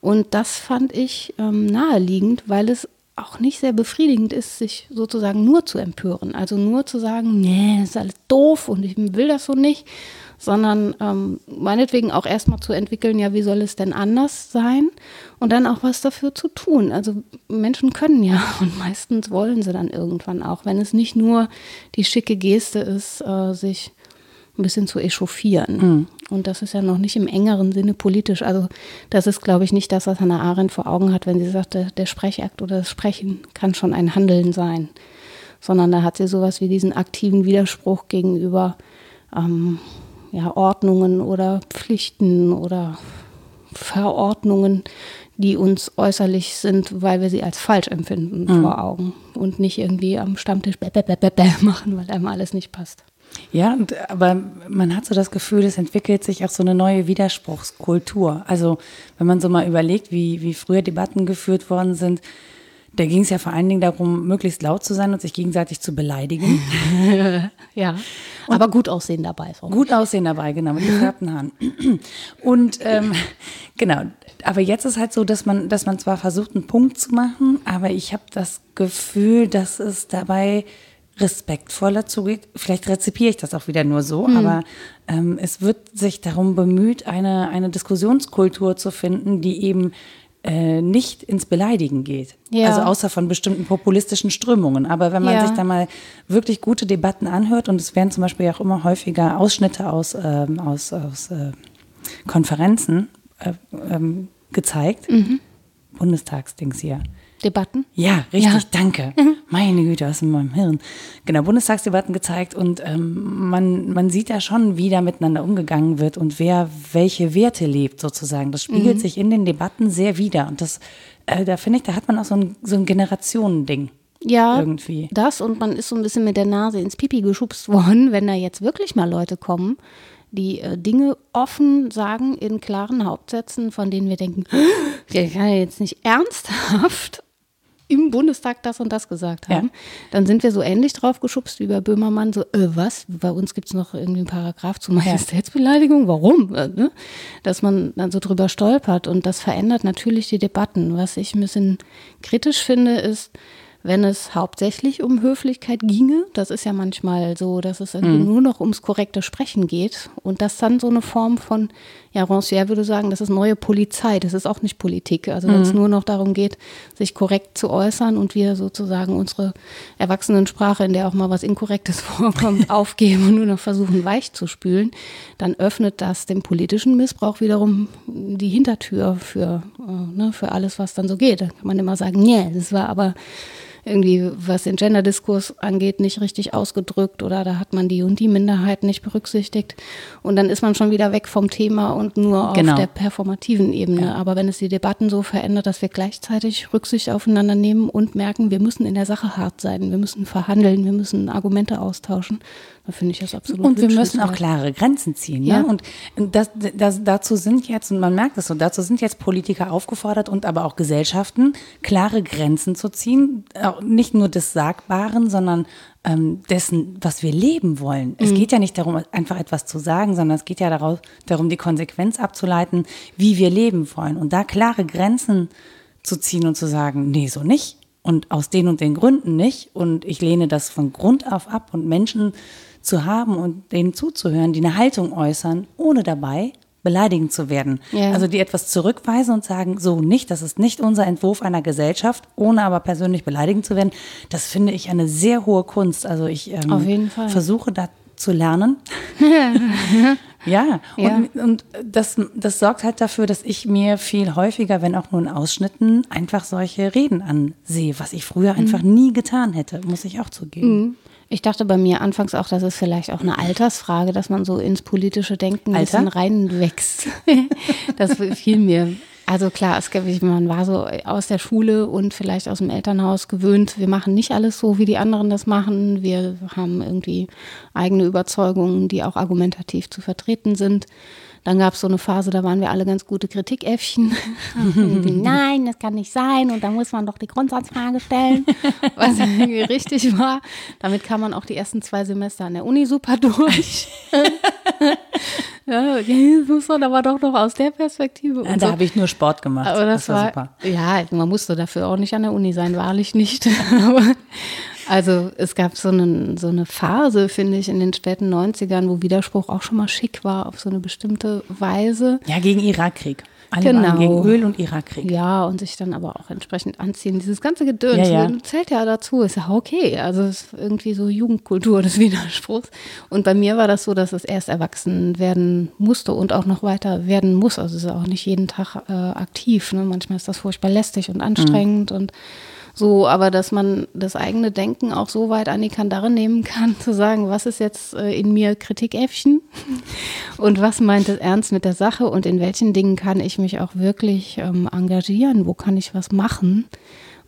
Und das fand ich ähm, naheliegend, weil es auch nicht sehr befriedigend ist, sich sozusagen nur zu empören. Also nur zu sagen, nee, ist alles doof und ich will das so nicht, sondern ähm, meinetwegen auch erstmal zu entwickeln, ja, wie soll es denn anders sein und dann auch was dafür zu tun. Also Menschen können ja <laughs> und meistens wollen sie dann irgendwann auch, wenn es nicht nur die schicke Geste ist, äh, sich ein bisschen zu echauffieren. Und das ist ja noch nicht im engeren Sinne politisch. Also das ist, glaube ich, nicht das, was Hannah Arendt vor Augen hat, wenn sie sagt, der, der Sprechakt oder das Sprechen kann schon ein Handeln sein. Sondern da hat sie sowas wie diesen aktiven Widerspruch gegenüber ähm, ja, Ordnungen oder Pflichten oder Verordnungen, die uns äußerlich sind, weil wir sie als falsch empfinden vor Augen und nicht irgendwie am Stammtisch bäh, bäh, bäh, bäh, bäh machen, weil einem alles nicht passt. Ja, und, aber man hat so das Gefühl, es entwickelt sich auch so eine neue Widerspruchskultur. Also wenn man so mal überlegt, wie, wie früher Debatten geführt worden sind, da ging es ja vor allen Dingen darum, möglichst laut zu sein und sich gegenseitig zu beleidigen. <laughs> Ja, aber gut aussehen dabei. Gut aussehen dabei, genau, mit gefärbten Haaren. Und ähm, genau, aber jetzt ist halt so, dass man, dass man zwar versucht, einen Punkt zu machen, aber ich habe das Gefühl, dass es dabei respektvoller zugeht. Vielleicht rezipiere ich das auch wieder nur so, aber ähm, es wird sich darum bemüht, eine, eine Diskussionskultur zu finden, die eben äh, nicht ins Beleidigen geht. Ja. Also außer von bestimmten populistischen Strömungen. Aber wenn man Ja. sich da mal wirklich gute Debatten anhört, und es werden zum Beispiel auch immer häufiger Ausschnitte aus, ähm, aus, aus äh, Konferenzen äh, ähm, gezeigt, Bundestagsdings hier. Debatten? Ja, richtig, ja. danke. <laughs> Mhm. Meine Güte, was in meinem Hirn. Genau, Bundestagsdebatten gezeigt und ähm, man, man sieht ja schon, wie da miteinander umgegangen wird und wer welche Werte lebt sozusagen. Das spiegelt mhm. sich in den Debatten sehr wieder und das, äh, da finde ich, da hat man auch so ein, so ein Generationending. Ja, irgendwie. das und man ist so ein bisschen mit der Nase ins Pipi geschubst <laughs> worden, wenn da jetzt wirklich mal Leute kommen, die äh, Dinge offen sagen in klaren Hauptsätzen, von denen wir denken, der kann ja jetzt nicht ernsthaft im Bundestag das und das gesagt haben, ja. dann sind wir so ähnlich drauf geschubst wie bei Böhmermann, so, äh, was? Bei uns gibt es noch irgendwie einen Paragraph zur Majestätsbeleidigung, warum? Äh, ne? Dass man dann so drüber stolpert und das verändert natürlich die Debatten. Was ich ein bisschen kritisch finde, ist, wenn es hauptsächlich um Höflichkeit ginge. Das ist ja manchmal so, dass es mhm. nur noch ums korrekte Sprechen geht und das dann so eine Form von, ja, Rancière würde sagen, das ist neue Polizei, das ist auch nicht Politik. Also wenn es mhm. nur noch darum geht, sich korrekt zu äußern und wir sozusagen unsere Erwachsenensprache, in der auch mal was Inkorrektes <laughs> vorkommt, aufgeben und nur noch versuchen, weich zu spülen, dann öffnet das dem politischen Missbrauch wiederum die Hintertür für, äh, ne, für alles, was dann so geht. Da kann man immer sagen, nee, das war aber irgendwie, was den Gender-Diskurs angeht, nicht richtig ausgedrückt oder da hat man die und die Minderheit nicht berücksichtigt. Und dann ist man schon wieder weg vom Thema und nur genau. auf der performativen Ebene. Ja. Aber wenn es die Debatten so verändert, dass wir gleichzeitig Rücksicht aufeinander nehmen und merken, wir müssen in der Sache hart sein, wir müssen verhandeln, wir müssen Argumente austauschen, da finde ich das absolut Und wir müssen auch klare Grenzen ziehen. Ne? Ja. Ne? Und das, das, dazu sind jetzt, und man merkt es so, dazu sind jetzt Politiker aufgefordert und aber auch Gesellschaften, klare Grenzen zu ziehen. Nicht nur des Sagbaren, sondern ähm, dessen, was wir leben wollen. Mhm. Es geht ja nicht darum, einfach etwas zu sagen, sondern es geht ja darauf, darum, die Konsequenz abzuleiten, wie wir leben wollen. Und da klare Grenzen zu ziehen und zu sagen, nee, so nicht. Und aus den und den Gründen nicht. Und ich lehne das von Grund auf ab und Menschen zu haben und denen zuzuhören, die eine Haltung äußern, ohne dabei beleidigend zu werden. Ja. Also die etwas zurückweisen und sagen, so nicht, das ist nicht unser Entwurf einer Gesellschaft, ohne aber persönlich beleidigend zu werden. Das finde ich eine sehr hohe Kunst. Also ich ähm, versuche da zu lernen. <laughs> ja, und, ja. und das, das sorgt halt dafür, dass ich mir viel häufiger, wenn auch nur in Ausschnitten, einfach solche Reden ansehe, was ich früher einfach mhm. nie getan hätte, muss ich auch zugeben. Mhm. Ich dachte bei mir anfangs auch, das ist vielleicht auch eine Altersfrage, dass man so ins politische Denken ein bisschen reinwächst. <laughs> das fiel mir. Also klar, es gibt, man war so aus der Schule und vielleicht aus dem Elternhaus gewöhnt, wir machen nicht alles so, wie die anderen das machen. Wir haben irgendwie eigene Überzeugungen, die auch argumentativ zu vertreten sind. Dann gab es so eine Phase, da waren wir alle ganz gute Kritikäffchen. <laughs> <laughs> Nein, das kann nicht sein. Und da muss man doch die Grundsatzfrage stellen, <laughs> was richtig war. Damit kam man auch die ersten zwei Semester an der Uni super durch. ja, das muss man aber doch noch aus der Perspektive. Ja, da so. habe ich nur Sport gemacht. Aber das, das war, war, super. Ja, man musste dafür auch nicht an der Uni sein, wahrlich nicht. aber also es gab so, einen, so eine Phase, finde ich, in den späten 90ern, wo Widerspruch auch schon mal schick war auf so eine bestimmte Weise. Ja, gegen Irakkrieg. Alle genau. gegen Öl- und Irakkrieg. Ja, und sich dann aber auch entsprechend anziehen. Dieses ganze Gedöns ja, ja. zählt ja dazu, ist ja okay. Also es ist irgendwie so Jugendkultur des <laughs> Widerspruchs. Und bei mir war das so, dass es erst erwachsen werden musste und auch noch weiter werden muss. Also es ist auch nicht jeden Tag äh, aktiv. Ne? Manchmal ist das furchtbar lästig und anstrengend mhm. und so, aber dass man das eigene Denken auch so weit an die Kandare nehmen kann, <laughs> zu sagen, was ist jetzt äh, in mir Kritikäffchen <laughs> und was meint es ernst mit der Sache und in welchen Dingen kann ich mich auch wirklich ähm, engagieren, wo kann ich was machen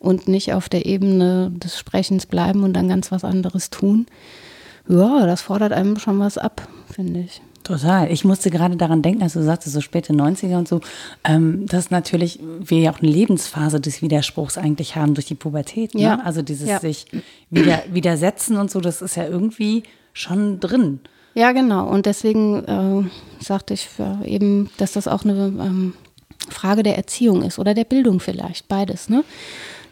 und nicht auf der Ebene des Sprechens bleiben und dann ganz was anderes tun. Ja, das fordert einem schon was ab, finde ich. Total. Ich musste gerade daran denken, als du sagtest, so späte 90er und so, ähm, dass natürlich wir ja auch eine Lebensphase des Widerspruchs eigentlich haben durch die Pubertät. Ne? Ja. Also dieses ja. sich wieder, widersetzen und so, das ist ja irgendwie schon drin. Ja, genau. Und deswegen äh, sagte ich eben, dass das auch eine ähm, Frage der Erziehung ist oder der Bildung vielleicht, beides. Ne?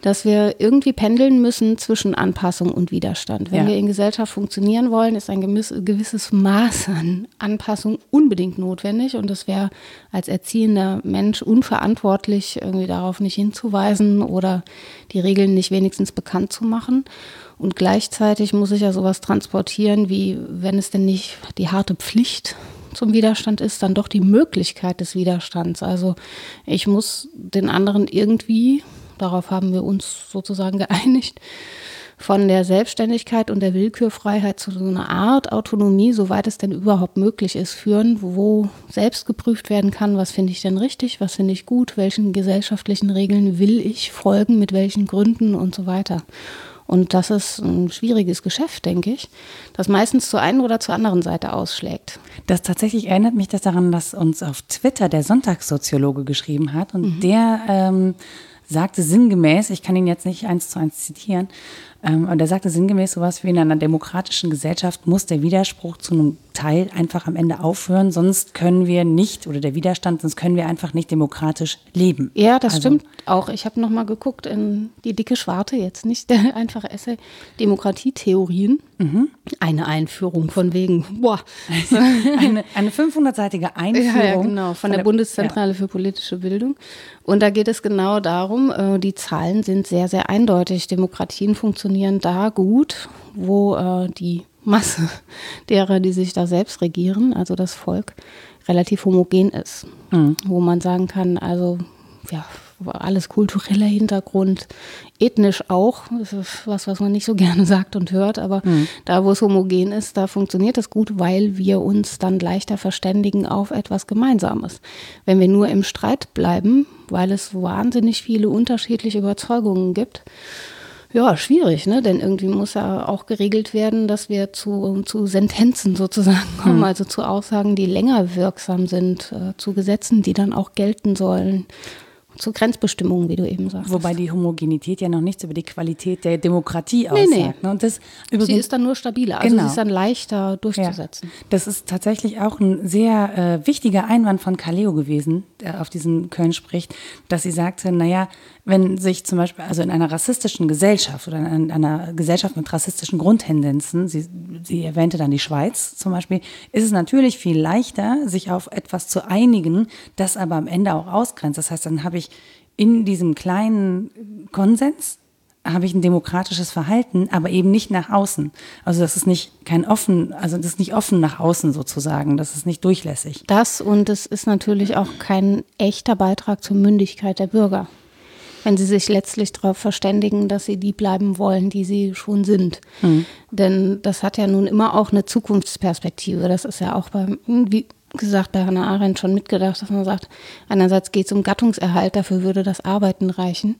Dass wir irgendwie pendeln müssen zwischen Anpassung und Widerstand. Wenn ja. wir in Gesellschaft funktionieren wollen, ist ein gewisses Maß an Anpassung unbedingt notwendig und es wäre als erziehender Mensch unverantwortlich, irgendwie darauf nicht hinzuweisen oder die Regeln nicht wenigstens bekannt zu machen. Und gleichzeitig muss ich ja sowas transportieren, wie wenn es denn nicht die harte Pflicht zum Widerstand ist, dann doch die Möglichkeit des Widerstands. Also ich muss den anderen irgendwie darauf haben wir uns sozusagen <laughs> geeinigt, von der Selbstständigkeit und der Willkürfreiheit zu so einer Art Autonomie, soweit es denn überhaupt möglich ist, führen, wo selbst geprüft werden kann, was finde ich denn richtig, was finde ich gut, welchen gesellschaftlichen Regeln will ich folgen, mit welchen Gründen und so weiter. Und das ist ein schwieriges Geschäft, denke ich, das meistens zur einen oder zur anderen Seite ausschlägt. Das tatsächlich erinnert mich das daran, dass uns auf Twitter der Sonntagssoziologe geschrieben hat und mhm. der ähm, sagte sinngemäß, ich kann ihn jetzt nicht eins zu eins zitieren, und er sagte sinngemäß sowas wie in einer demokratischen Gesellschaft muss der Widerspruch zu einem Teil einfach am Ende aufhören, sonst können wir nicht, oder der Widerstand, sonst können wir einfach nicht demokratisch leben. Ja, das also, stimmt auch. Ich habe nochmal geguckt in die dicke Schwarte, jetzt nicht der <laughs> einfache Essay, Demokratietheorien. Mhm. Eine Einführung von wegen, boah. <laughs> eine, <laughs> eine 500-seitige Einführung. Ja, ja, genau, von, von der, der, Bundeszentrale ja. für politische Bildung. Und da geht es genau darum, äh, die Zahlen sind sehr, sehr eindeutig. Demokratien funktionieren da gut, wo äh, die Masse <laughs> derer, die sich da selbst regieren, also das Volk, relativ homogen ist. Mhm. Wo man sagen kann, also ja, alles kultureller Hintergrund, ethnisch auch, das ist was, was man nicht so <laughs> gerne sagt und hört, aber mhm. da, wo es homogen ist, da funktioniert es gut, weil wir uns dann leichter verständigen auf etwas Gemeinsames. Wenn wir nur im Streit bleiben, weil es wahnsinnig viele unterschiedliche Überzeugungen gibt, ja, schwierig, ne? Denn irgendwie muss ja auch geregelt werden, dass wir zu, zu Sentenzen sozusagen kommen, hm. also zu Aussagen, die länger wirksam sind, äh, zu Gesetzen, die dann auch gelten sollen zu Grenzbestimmungen, wie du eben sagst. Wobei die Homogenität ja noch nichts über die Qualität der Demokratie aussagt. Nee, nee. Ne? Und das sie ist dann nur stabiler, also genau. sie ist dann leichter durchzusetzen. Ja. Das ist tatsächlich auch ein sehr äh, wichtiger Einwand von Kaleo gewesen, der auf diesen Köln spricht, dass sie sagte, naja, wenn sich zum Beispiel, also in einer rassistischen Gesellschaft oder in einer Gesellschaft mit rassistischen Grundtendenzen, sie, sie erwähnte dann die Schweiz zum Beispiel, ist es natürlich viel leichter, sich auf etwas zu einigen, das aber am Ende auch ausgrenzt. Das heißt, dann habe ich in diesem kleinen Konsens habe ich ein demokratisches Verhalten, aber eben nicht nach außen. Also das ist nicht kein offen, also das ist nicht offen nach außen sozusagen, das ist nicht durchlässig. Das und es ist natürlich auch kein echter Beitrag zur Mündigkeit der Bürger wenn sie sich letztlich darauf verständigen, dass sie die bleiben wollen, die sie schon sind. Mhm. Denn das hat ja nun immer auch eine Zukunftsperspektive. Das ist ja auch beim, wie gesagt, bei Hannah Arendt schon mitgedacht, dass man sagt, einerseits geht es um Gattungserhalt, dafür würde das Arbeiten reichen.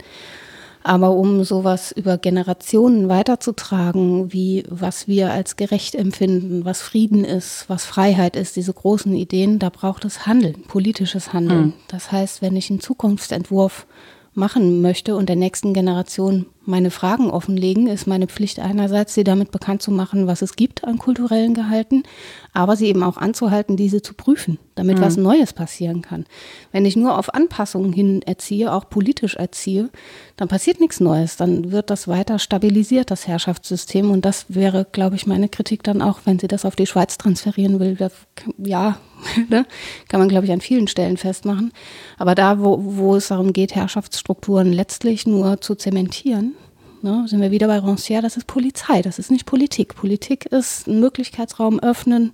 Aber um sowas über Generationen weiterzutragen, wie was wir als gerecht empfinden, was Frieden ist, was Freiheit ist, diese großen Ideen, da braucht es Handeln, politisches Handeln. Mhm. Das heißt, wenn ich einen Zukunftsentwurf machen möchte und der nächsten Generation meine Fragen offenlegen, ist meine Pflicht einerseits, sie damit bekannt zu machen, was es gibt an kulturellen Gehalten, aber sie eben auch anzuhalten, diese zu prüfen, damit mhm. was Neues passieren kann. Wenn ich nur auf Anpassungen hin erziehe, auch politisch erziehe, dann passiert nichts Neues. Dann wird das weiter stabilisiert, das Herrschaftssystem. Und das wäre, glaube ich, meine Kritik dann auch, wenn sie das auf die Schweiz transferieren will. Ja, <laughs> ne? kann man, glaube ich, an vielen Stellen festmachen. Aber da, wo, wo es darum geht, Herrschaftsstrukturen letztlich nur zu zementieren, Ne, sind wir wieder bei Rancière, das ist Polizei, das ist nicht Politik. Politik ist einen Möglichkeitsraum öffnen,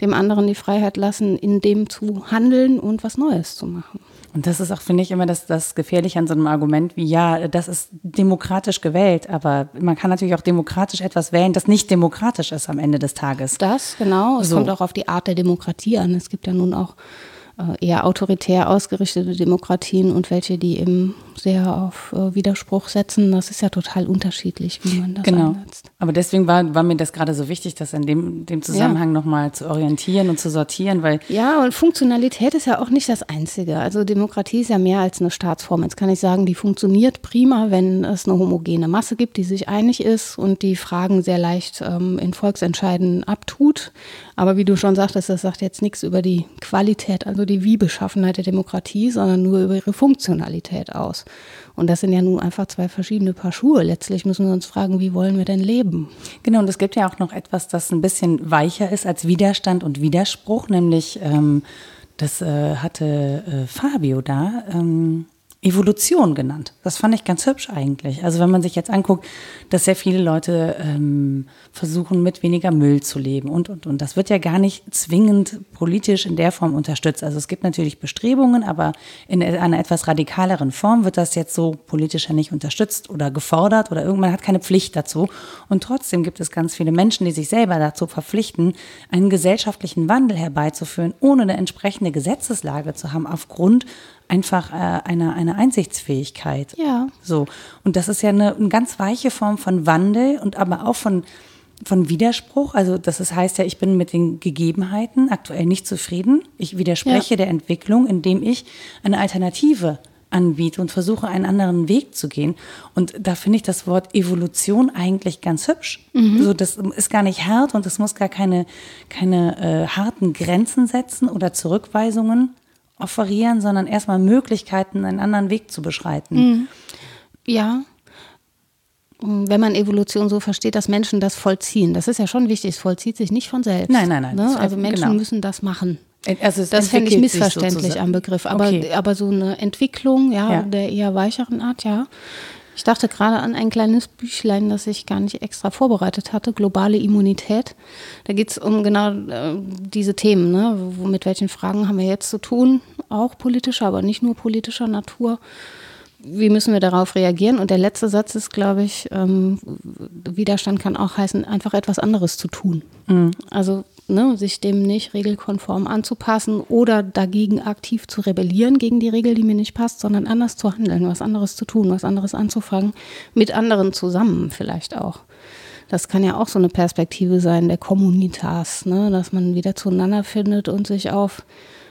dem anderen die Freiheit lassen, in dem zu handeln und was Neues zu machen. Und das ist auch, finde ich, immer das, das Gefährliche an so einem Argument wie, ja, das ist demokratisch gewählt, aber man kann natürlich auch demokratisch etwas wählen, das nicht demokratisch ist am Ende des Tages. Das, genau. Es so. kommt auch auf die Art der Demokratie an. Es gibt ja nun auch eher autoritär ausgerichtete Demokratien und welche, die eben sehr auf äh, Widerspruch setzen. Das ist ja total unterschiedlich, wie man das genau. einsetzt. Aber deswegen war, war mir das gerade so wichtig, das in dem, dem Zusammenhang ja. nochmal zu orientieren und zu sortieren, weil. Ja, und Funktionalität ist ja auch nicht das Einzige. Also Demokratie ist ja mehr als eine Staatsform. Jetzt kann ich sagen, die funktioniert prima, wenn es eine homogene Masse gibt, die sich einig ist und die Fragen sehr leicht ähm, in Volksentscheiden abtut. Aber wie du schon sagtest, das sagt jetzt nichts über die Qualität, also die Wie-Beschaffenheit der Demokratie, sondern nur über ihre Funktionalität aus. Und das sind ja nun einfach zwei verschiedene Paar Schuhe. Letztlich müssen wir uns fragen, wie wollen wir denn leben? Genau, und es gibt ja auch noch etwas, das ein bisschen weicher ist als Widerstand und Widerspruch, nämlich ähm, das äh, hatte äh, Fabio da. Ähm Evolution genannt. Das fand ich ganz hübsch eigentlich. Also wenn man sich jetzt anguckt, dass sehr viele Leute ähm, versuchen, mit weniger Müll zu leben und, und, und. Das wird ja gar nicht zwingend politisch in der Form unterstützt. Also es gibt natürlich Bestrebungen, aber in einer etwas radikaleren Form wird das jetzt so politisch ja nicht unterstützt oder gefordert oder irgendwann hat keine Pflicht dazu. Und trotzdem gibt es ganz viele Menschen, die sich selber dazu verpflichten, einen gesellschaftlichen Wandel herbeizuführen, ohne eine entsprechende Gesetzeslage zu haben, aufgrund einfach äh, eine, eine Einsichtsfähigkeit. Ja. So. Und das ist ja eine, eine ganz weiche Form von Wandel und aber auch von, von Widerspruch. Also das ist, heißt ja, ich bin mit den Gegebenheiten aktuell nicht zufrieden. Ich widerspreche ja. der Entwicklung, indem ich eine Alternative anbiete und versuche, einen anderen Weg zu gehen. Und da finde ich das Wort Evolution eigentlich ganz hübsch. Mhm. So, das ist gar nicht hart und es muss gar keine, keine äh, harten Grenzen setzen oder Zurückweisungen offerieren, sondern erstmal Möglichkeiten, einen anderen Weg zu beschreiten. Mhm. Ja. Wenn man Evolution so versteht, dass Menschen das vollziehen, das ist ja schon wichtig, es vollzieht sich nicht von selbst. Nein, nein, nein. Ne? Also Menschen genau. müssen das machen. Also das fände ich missverständlich am Begriff. Aber, okay. aber so eine Entwicklung, ja, ja, der eher weicheren Art, ja. Ich dachte gerade an ein kleines Büchlein, das ich gar nicht extra vorbereitet hatte, Globale Immunität. Da geht es um genau äh, diese Themen. Ne? Mit welchen Fragen haben wir jetzt zu tun? Auch politischer, aber nicht nur politischer Natur. Wie müssen wir darauf reagieren? Und der letzte Satz ist, glaube ich, ähm, Widerstand kann auch heißen, einfach etwas anderes zu tun. Mhm. Also ne, sich dem nicht regelkonform anzupassen oder dagegen aktiv zu rebellieren gegen die Regel, die mir nicht passt, sondern anders zu handeln, was anderes zu tun, was anderes anzufangen, mit anderen zusammen vielleicht auch. Das kann ja auch so eine Perspektive sein der Communitas, ne, dass man wieder zueinander findet und sich auf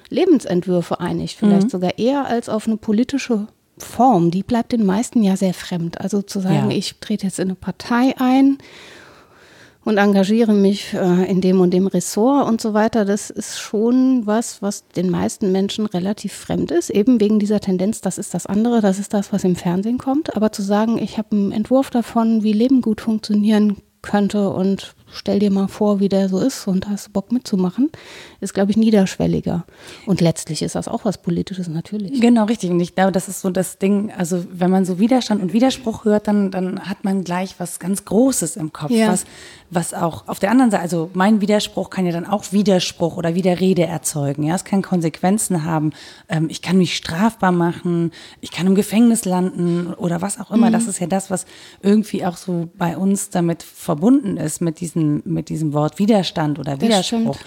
Lebensentwürfe einigt, vielleicht mhm. sogar eher als auf eine politische Form. Die bleibt den meisten ja sehr fremd. Also zu sagen, ja. ich trete jetzt in eine Partei ein und engagiere mich äh, in dem und dem Ressort und so weiter, das ist schon was, was den meisten Menschen relativ fremd ist, eben wegen dieser Tendenz, das ist das andere, das ist das, was im Fernsehen kommt. Aber zu sagen, ich habe einen Entwurf davon, wie Leben gut funktionieren könnte und stell dir mal vor, wie der so ist und hast Bock mitzumachen, ist, glaube ich, niederschwelliger. Und letztlich ist das auch was Politisches natürlich. Genau, richtig. Und ich glaube, das ist so das Ding, also wenn man so Widerstand und Widerspruch hört, dann, dann hat man gleich was ganz Großes im Kopf, ja. was, was auch auf der anderen Seite, also mein Widerspruch kann ja dann auch Widerspruch oder Widerrede erzeugen. Ja, es kann Konsequenzen haben. Ähm, ich kann mich strafbar machen, ich kann im Gefängnis landen oder was auch immer. Mhm. Das ist ja das, was irgendwie auch so bei uns damit verbunden ist, mit diesen diesem, mit diesem Wort Widerstand oder Widerspruch.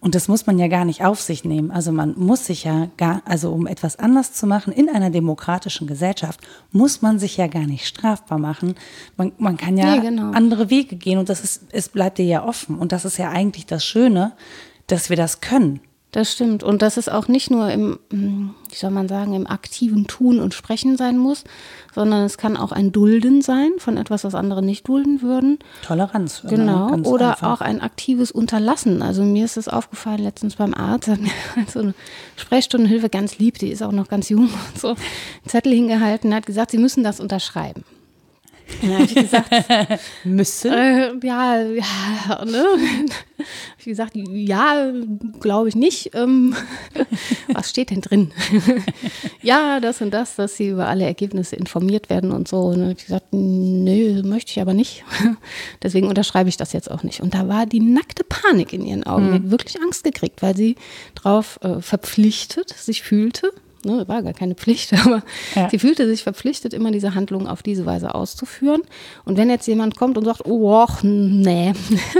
Und das muss man ja gar nicht auf sich nehmen. Also man muss sich ja gar, also um etwas anders zu machen in einer demokratischen Gesellschaft, muss man sich ja gar nicht strafbar machen. Man, man kann ja nee, genau. andere Wege gehen und das ist, es bleibt dir ja offen. Und das ist ja eigentlich das Schöne, dass wir das können. Das stimmt. Und dass es auch nicht nur im, wie soll man sagen, im aktiven Tun und Sprechen sein muss, sondern es kann auch ein Dulden sein von etwas, was andere nicht dulden würden. Toleranz. Genau. Oder einfach. auch ein aktives Unterlassen. Also mir ist es aufgefallen letztens beim Arzt, hat mir <laughs> so eine Sprechstundenhilfe ganz lieb, die ist auch noch ganz jung und so, einen Zettel hingehalten, hat gesagt, sie müssen das unterschreiben. Ja, habe ich gesagt, <laughs> müssen? Äh, ja, ja, ne? ich gesagt, ja, glaube ich nicht. Ähm, <laughs> was steht denn drin? <laughs> ja, das und das, dass sie über alle Ergebnisse informiert werden und so. Und dann habe ich gesagt, nö, möchte ich aber nicht. Deswegen unterschreibe ich das jetzt auch nicht. Und da war die nackte Panik in ihren Augen. Mhm. wirklich Angst gekriegt, weil sie darauf äh, verpflichtet sich fühlte Ne, war gar keine Pflicht, <laughs> aber ja. sie fühlte sich verpflichtet, immer diese Handlung auf diese Weise auszuführen. Und wenn jetzt jemand kommt und sagt, oh, och, nee,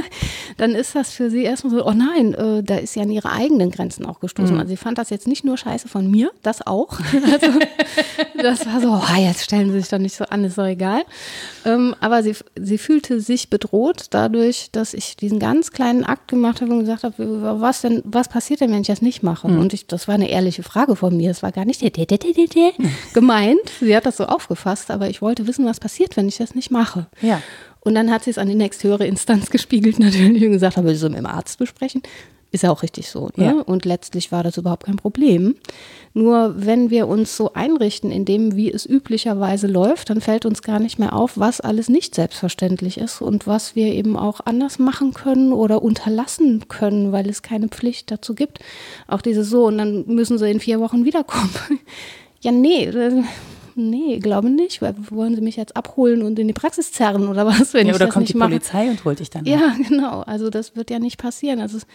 <laughs> dann ist das für sie erstmal so, oh nein, äh, da ist ja an ihre eigenen Grenzen auch gestoßen. Mhm. Also sie fand das jetzt nicht nur scheiße von mir, das auch. <laughs> also, das war so, oh, jetzt stellen sie sich doch nicht so an, ist doch egal. Ähm, aber sie, sie fühlte sich bedroht dadurch, dass ich diesen ganz kleinen Akt gemacht habe und gesagt habe, was denn, was passiert denn, wenn ich das nicht mache? Mhm. Und ich, das war eine ehrliche Frage von mir. Es war gar nicht gemeint. Sie hat das so aufgefasst, aber ich wollte wissen, was passiert, wenn ich das nicht mache. Ja. Und dann hat sie es an die nächsthöhere Instanz <laughs> gespiegelt natürlich und gesagt, aber wir sollen mit dem Arzt besprechen. Ist ja auch richtig so. Ne? Ja. Und letztlich war das überhaupt kein Problem. Nur wenn wir uns so einrichten, in dem, wie es üblicherweise läuft, dann fällt uns gar nicht mehr auf, was alles nicht selbstverständlich ist und was wir eben auch anders machen können oder unterlassen können, weil es keine Pflicht dazu gibt. Auch dieses so, und dann müssen sie in vier Wochen wiederkommen. <laughs> Ja, nee, äh, nee, glaube nicht. Weil wollen sie mich jetzt abholen und in die Praxis zerren oder was, wenn Ja, ich oder das kommt nicht die mache? Polizei und holt dich dann. Ja, genau. Also das wird ja nicht passieren. Also es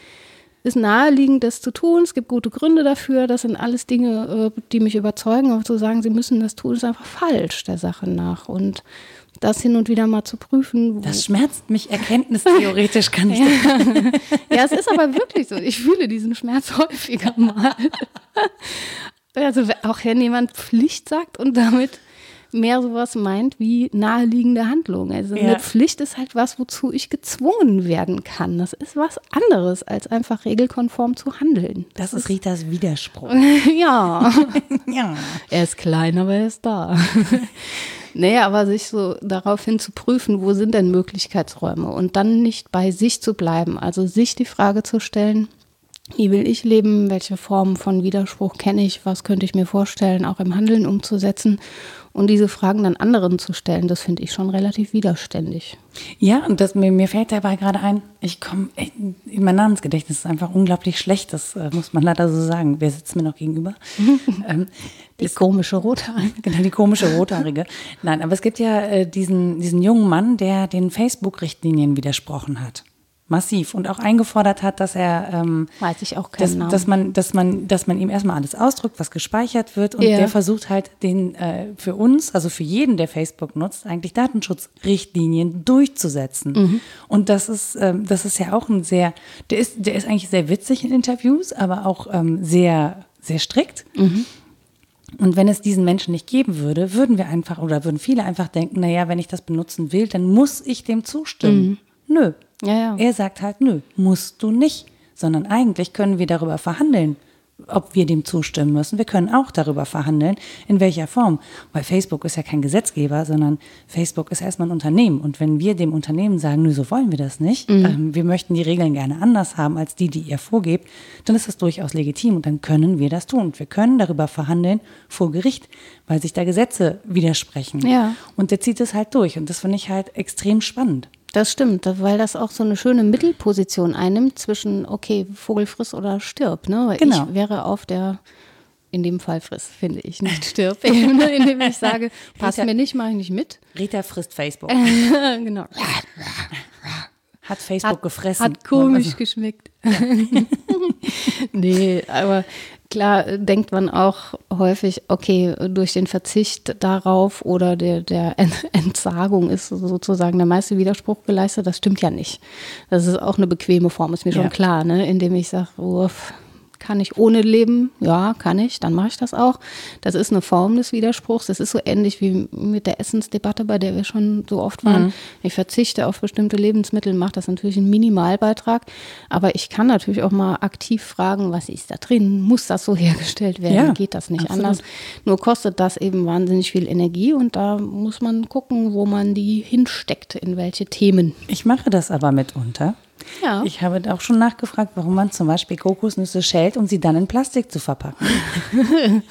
ist naheliegend, das zu tun. Es gibt gute Gründe dafür. Das sind alles Dinge, äh, die mich überzeugen. Aber zu sagen, sie müssen das tun, ist einfach falsch der Sache nach. Und das hin und wieder mal zu prüfen. Das schmerzt mich erkenntnistheoretisch, kann ich <laughs> ja, es ist aber wirklich so. Ich fühle diesen Schmerz häufiger mal. <laughs> Also auch wenn jemand Pflicht sagt und damit mehr sowas meint wie naheliegende Handlung. Also Ja. eine Pflicht ist halt was, wozu ich gezwungen werden kann. Das ist was anderes, als einfach regelkonform zu handeln. Das ist Ritas Widerspruch. <laughs> ja. <laughs> ja. Er ist klein, aber er ist da. <laughs> nee, aber sich so daraufhin zu prüfen, wo sind denn Möglichkeitsräume und dann nicht bei sich zu bleiben, also sich die Frage zu stellen, wie will ich leben, welche Formen von Widerspruch kenne ich, was könnte ich mir vorstellen, auch im Handeln umzusetzen und diese Fragen dann anderen zu stellen, das finde ich schon relativ widerständig. Ja, und das, mir, mir fällt dabei gerade ein, ich komme, mein Namensgedächtnis ist einfach unglaublich schlecht, das äh, muss man leider so sagen. Wer sitzt mir noch gegenüber? <laughs> ähm, Die komische Rothaarige. <laughs> Genau, die komische Rothaarige. Nein, aber es gibt ja äh, diesen, diesen jungen Mann, der den Facebook-Richtlinien widersprochen hat. Massiv. Und auch eingefordert hat, dass er ähm, Weiß ich auch keinen dass, Namen. dass man, dass man, dass man ihm erstmal alles ausdrückt, was gespeichert wird. Und Ja. der versucht halt den äh, für uns, also für jeden, der Facebook nutzt, eigentlich Datenschutzrichtlinien durchzusetzen. Mhm. Und das ist, ähm, das ist ja auch ein sehr, der ist, der ist eigentlich sehr witzig in Interviews, aber auch ähm, sehr, sehr strikt. Mhm. Und wenn es diesen Menschen nicht geben würde, würden wir einfach oder würden viele einfach denken, naja, wenn ich das benutzen will, dann muss ich dem zustimmen. Nö. Mhm. Ja, ja. Er sagt halt, nö, musst du nicht, sondern eigentlich können wir darüber verhandeln, ob wir dem zustimmen müssen. Wir können auch darüber verhandeln, in welcher Form. Weil Facebook ist ja kein Gesetzgeber, sondern Facebook ist erstmal ein Unternehmen. Und wenn wir dem Unternehmen sagen, nö, so wollen wir das nicht, ähm, wir möchten die Regeln gerne anders haben als die, die ihr vorgebt, dann ist das durchaus legitim und dann können wir das tun. Und wir können darüber verhandeln vor Gericht, weil sich da Gesetze widersprechen. Ja. Und der zieht es halt durch. Und das finde ich halt extrem spannend. Das stimmt, weil das auch so eine schöne Mittelposition einnimmt zwischen, okay, Vogel friss oder stirb. Ne? Weil Genau. Ich wäre auf der, in dem Fall friss, finde ich, nicht <laughs> stirb, Ebene, <laughs> indem ich sage, <laughs> passt mir nicht, mache ich nicht mit. Rita frisst Facebook. genau. Hat Facebook gefressen. Hat komisch Also, geschmeckt. nee, aber klar äh, denkt man auch häufig, okay, durch den Verzicht darauf oder der, der Ent- <laughs> Entsagung ist sozusagen der meiste Widerspruch geleistet. Das stimmt ja nicht. Das ist auch eine bequeme Form, ist mir Ja. schon klar, ne? indem ich sage, uff, kann ich ohne leben? Ja, kann ich, dann mache ich das auch. Das ist eine Form des Widerspruchs. Das ist so ähnlich wie mit der Essensdebatte, bei der wir schon so oft waren. Ich verzichte auf bestimmte Lebensmittel, mache das natürlich einen Minimalbeitrag. Aber ich kann natürlich auch mal aktiv fragen, was ist da drin? Muss das so hergestellt werden? Ja, Geht das nicht absolut. anders? Nur kostet das eben wahnsinnig viel Energie und da muss man gucken, wo man die hinsteckt, in welche Themen. Ich mache das aber mitunter. Ja. Ich habe auch schon nachgefragt, warum man zum Beispiel Kokosnüsse schält, um sie dann in Plastik zu verpacken. <laughs>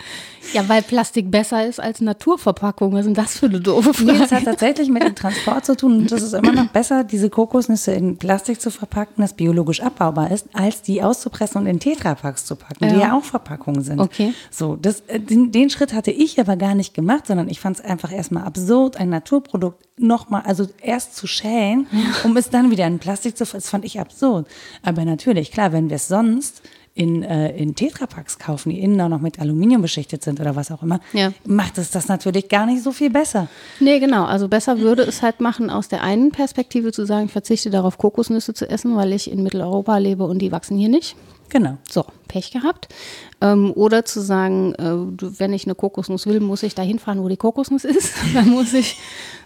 <laughs> Ja, weil Plastik besser ist als Naturverpackung. Was ist denn das für eine doofe Frage? Nee, das hat tatsächlich mit dem Transport zu tun. Und das ist immer noch besser, diese Kokosnüsse in Plastik zu verpacken, das biologisch abbaubar ist, als die auszupressen und in Tetrapacks zu packen, die Ja. ja auch Verpackungen sind. Okay. So, das, äh, den, den Schritt hatte ich aber gar nicht gemacht, sondern ich fand es einfach erstmal absurd, ein Naturprodukt nochmal, also erst zu schälen, um es dann wieder in Plastik zu, das fand ich absurd. Aber natürlich, klar, wenn wir es sonst in, äh, in Tetrapacks kaufen, die innen auch noch mit Aluminium beschichtet sind oder was auch immer, Ja. macht es das natürlich gar nicht so viel besser. Nee, genau. Also besser würde es halt machen, aus der einen Perspektive zu sagen, ich verzichte darauf, Kokosnüsse zu essen, weil ich in Mitteleuropa lebe und die wachsen hier nicht. Genau. So, Pech gehabt. Ähm, oder zu sagen, äh, wenn ich eine Kokosnuss will, muss ich da hinfahren, wo die Kokosnuss ist. <laughs> Dann muss ich,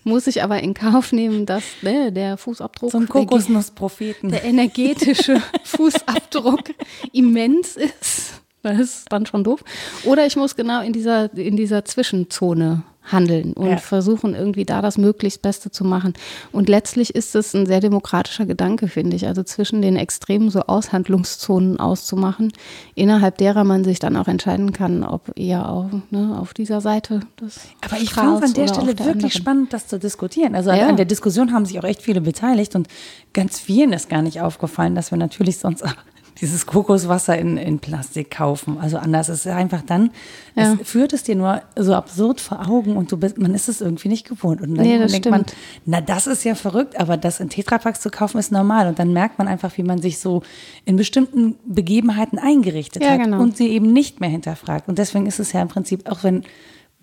muss ich aber in Kauf nehmen, dass ne, der Fußabdruck, Zum der, Kokosnusspropheten. der energetische <laughs> Fußabdruck immens ist. Das ist dann schon doof. Oder ich muss genau in dieser, in dieser Zwischenzone handeln und Ja. versuchen, irgendwie da das möglichst Beste zu machen. Und letztlich ist es ein sehr demokratischer Gedanke, finde ich. Also zwischen den Extremen so Aushandlungszonen auszumachen, innerhalb derer man sich dann auch entscheiden kann, ob eher auf, ne, auf dieser Seite des Aber ich fand es an der Stelle der wirklich anderen. spannend, das zu diskutieren. Also an- Ja. an der Diskussion haben sich auch echt viele beteiligt und ganz vielen ist gar nicht aufgefallen, dass wir natürlich sonst auch dieses Kokoswasser in, in Plastik kaufen. Also anders ist es einfach dann, Ja. es führt es dir nur so absurd vor Augen und du bist, man ist es irgendwie nicht gewohnt. Und dann Nee, denkt man, stimmt. na, das ist ja verrückt, aber das in Tetrapacks zu kaufen ist normal. Und dann merkt man einfach, wie man sich so in bestimmten Begebenheiten eingerichtet Ja, hat genau. und sie eben nicht mehr hinterfragt. Und deswegen ist es ja im Prinzip, auch wenn,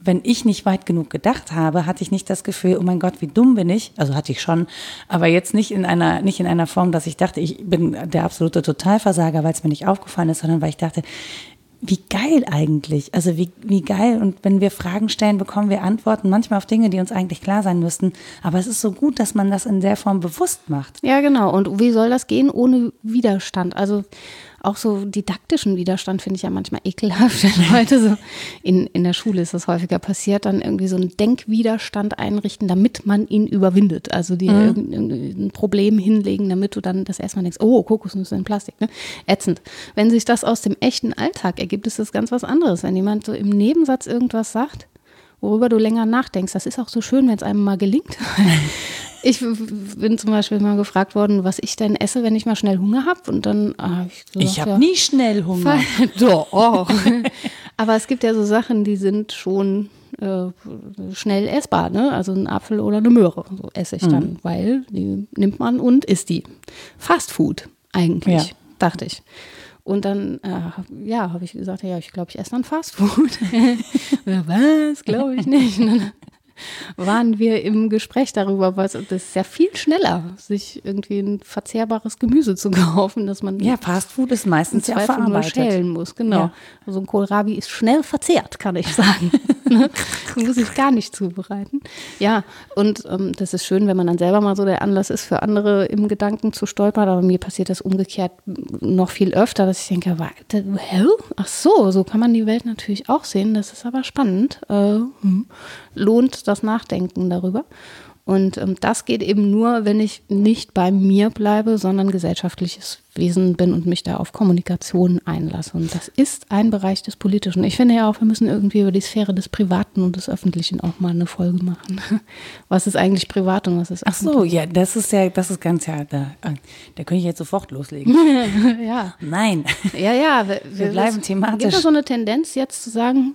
wenn ich nicht weit genug gedacht habe, hatte ich nicht das Gefühl, oh mein Gott, wie dumm bin ich. Also hatte ich schon, aber jetzt nicht in einer, nicht in einer Form, dass ich dachte, ich bin der absolute Totalversager, weil es mir nicht aufgefallen ist, sondern weil ich dachte, wie geil eigentlich. Also wie, wie geil. Und wenn wir Fragen stellen, bekommen wir Antworten, manchmal auf Dinge, die uns eigentlich klar sein müssten. Aber es ist so gut, dass man das in der Form bewusst macht. Ja, genau. Und wie soll das gehen ohne Widerstand? Also auch so didaktischen Widerstand finde ich ja manchmal ekelhaft, wenn <laughs> Leute so in, in der Schule ist das häufiger passiert, dann irgendwie so einen Denkwiderstand einrichten, damit man ihn überwindet. Also dir irgendein, irgendein Problem hinlegen, damit du dann das erstmal denkst, oh, Kokosnüsse in Plastik, ne? Ätzend. Wenn sich das aus dem echten Alltag ergibt, ist das ganz was anderes. Wenn jemand so im Nebensatz irgendwas sagt, worüber du länger nachdenkst, das ist auch so schön, wenn es einem mal gelingt. <laughs> Ich bin zum Beispiel mal gefragt worden, was ich denn esse, wenn ich mal schnell Hunger habe. Und dann habe ich gesagt, Ich habe ja, nie schnell Hunger. <laughs> Doch. <laughs> Aber es gibt ja so Sachen, die sind schon äh, schnell essbar. Ne? Also ein Apfel oder eine Möhre so esse ich dann, weil die nimmt man und isst die. Fast Food eigentlich, Ja. dachte ich. Und dann, äh, ja, habe ich gesagt, ja, ich glaube, ich esse dann Fast Food. <laughs> Ja, Was? Glaube ich nicht. Und dann waren wir im Gespräch darüber, was das ist ja viel schneller, sich irgendwie ein verzehrbares Gemüse zu <laughs> kaufen, dass man Ja, Fastfood ist meistens ja verarbeitet. schälen muss. Genau. Ja. Also ein Kohlrabi ist schnell verzehrt, kann ich sagen. <laughs> <laughs> Muss ich gar nicht zubereiten. Ja, und ähm, das ist schön, wenn man dann selber mal so der Anlass ist, für andere im Gedanken zu stolpern. Aber mir passiert das umgekehrt noch viel öfter, dass ich denke, hä? ach so, so kann man die Welt natürlich auch sehen. Das ist aber spannend. Äh, hm. Lohnt das Nachdenken darüber. Und ähm, das geht eben nur, wenn ich nicht bei mir bleibe, sondern gesellschaftliches Wesen bin und mich da auf Kommunikation einlasse. Und das ist ein Bereich des Politischen. Ich finde ja auch, wir müssen irgendwie über die Sphäre des Privaten und des Öffentlichen auch mal eine Folge machen. <laughs> Was ist eigentlich privat und was ist Ach so, ja, das ist ja, das ist ganz ja, da, äh, da könnte ich jetzt sofort loslegen. <laughs> ja. Nein. Ja, ja, <laughs> wir, Wir bleiben es thematisch. Gibt da so eine Tendenz jetzt zu sagen,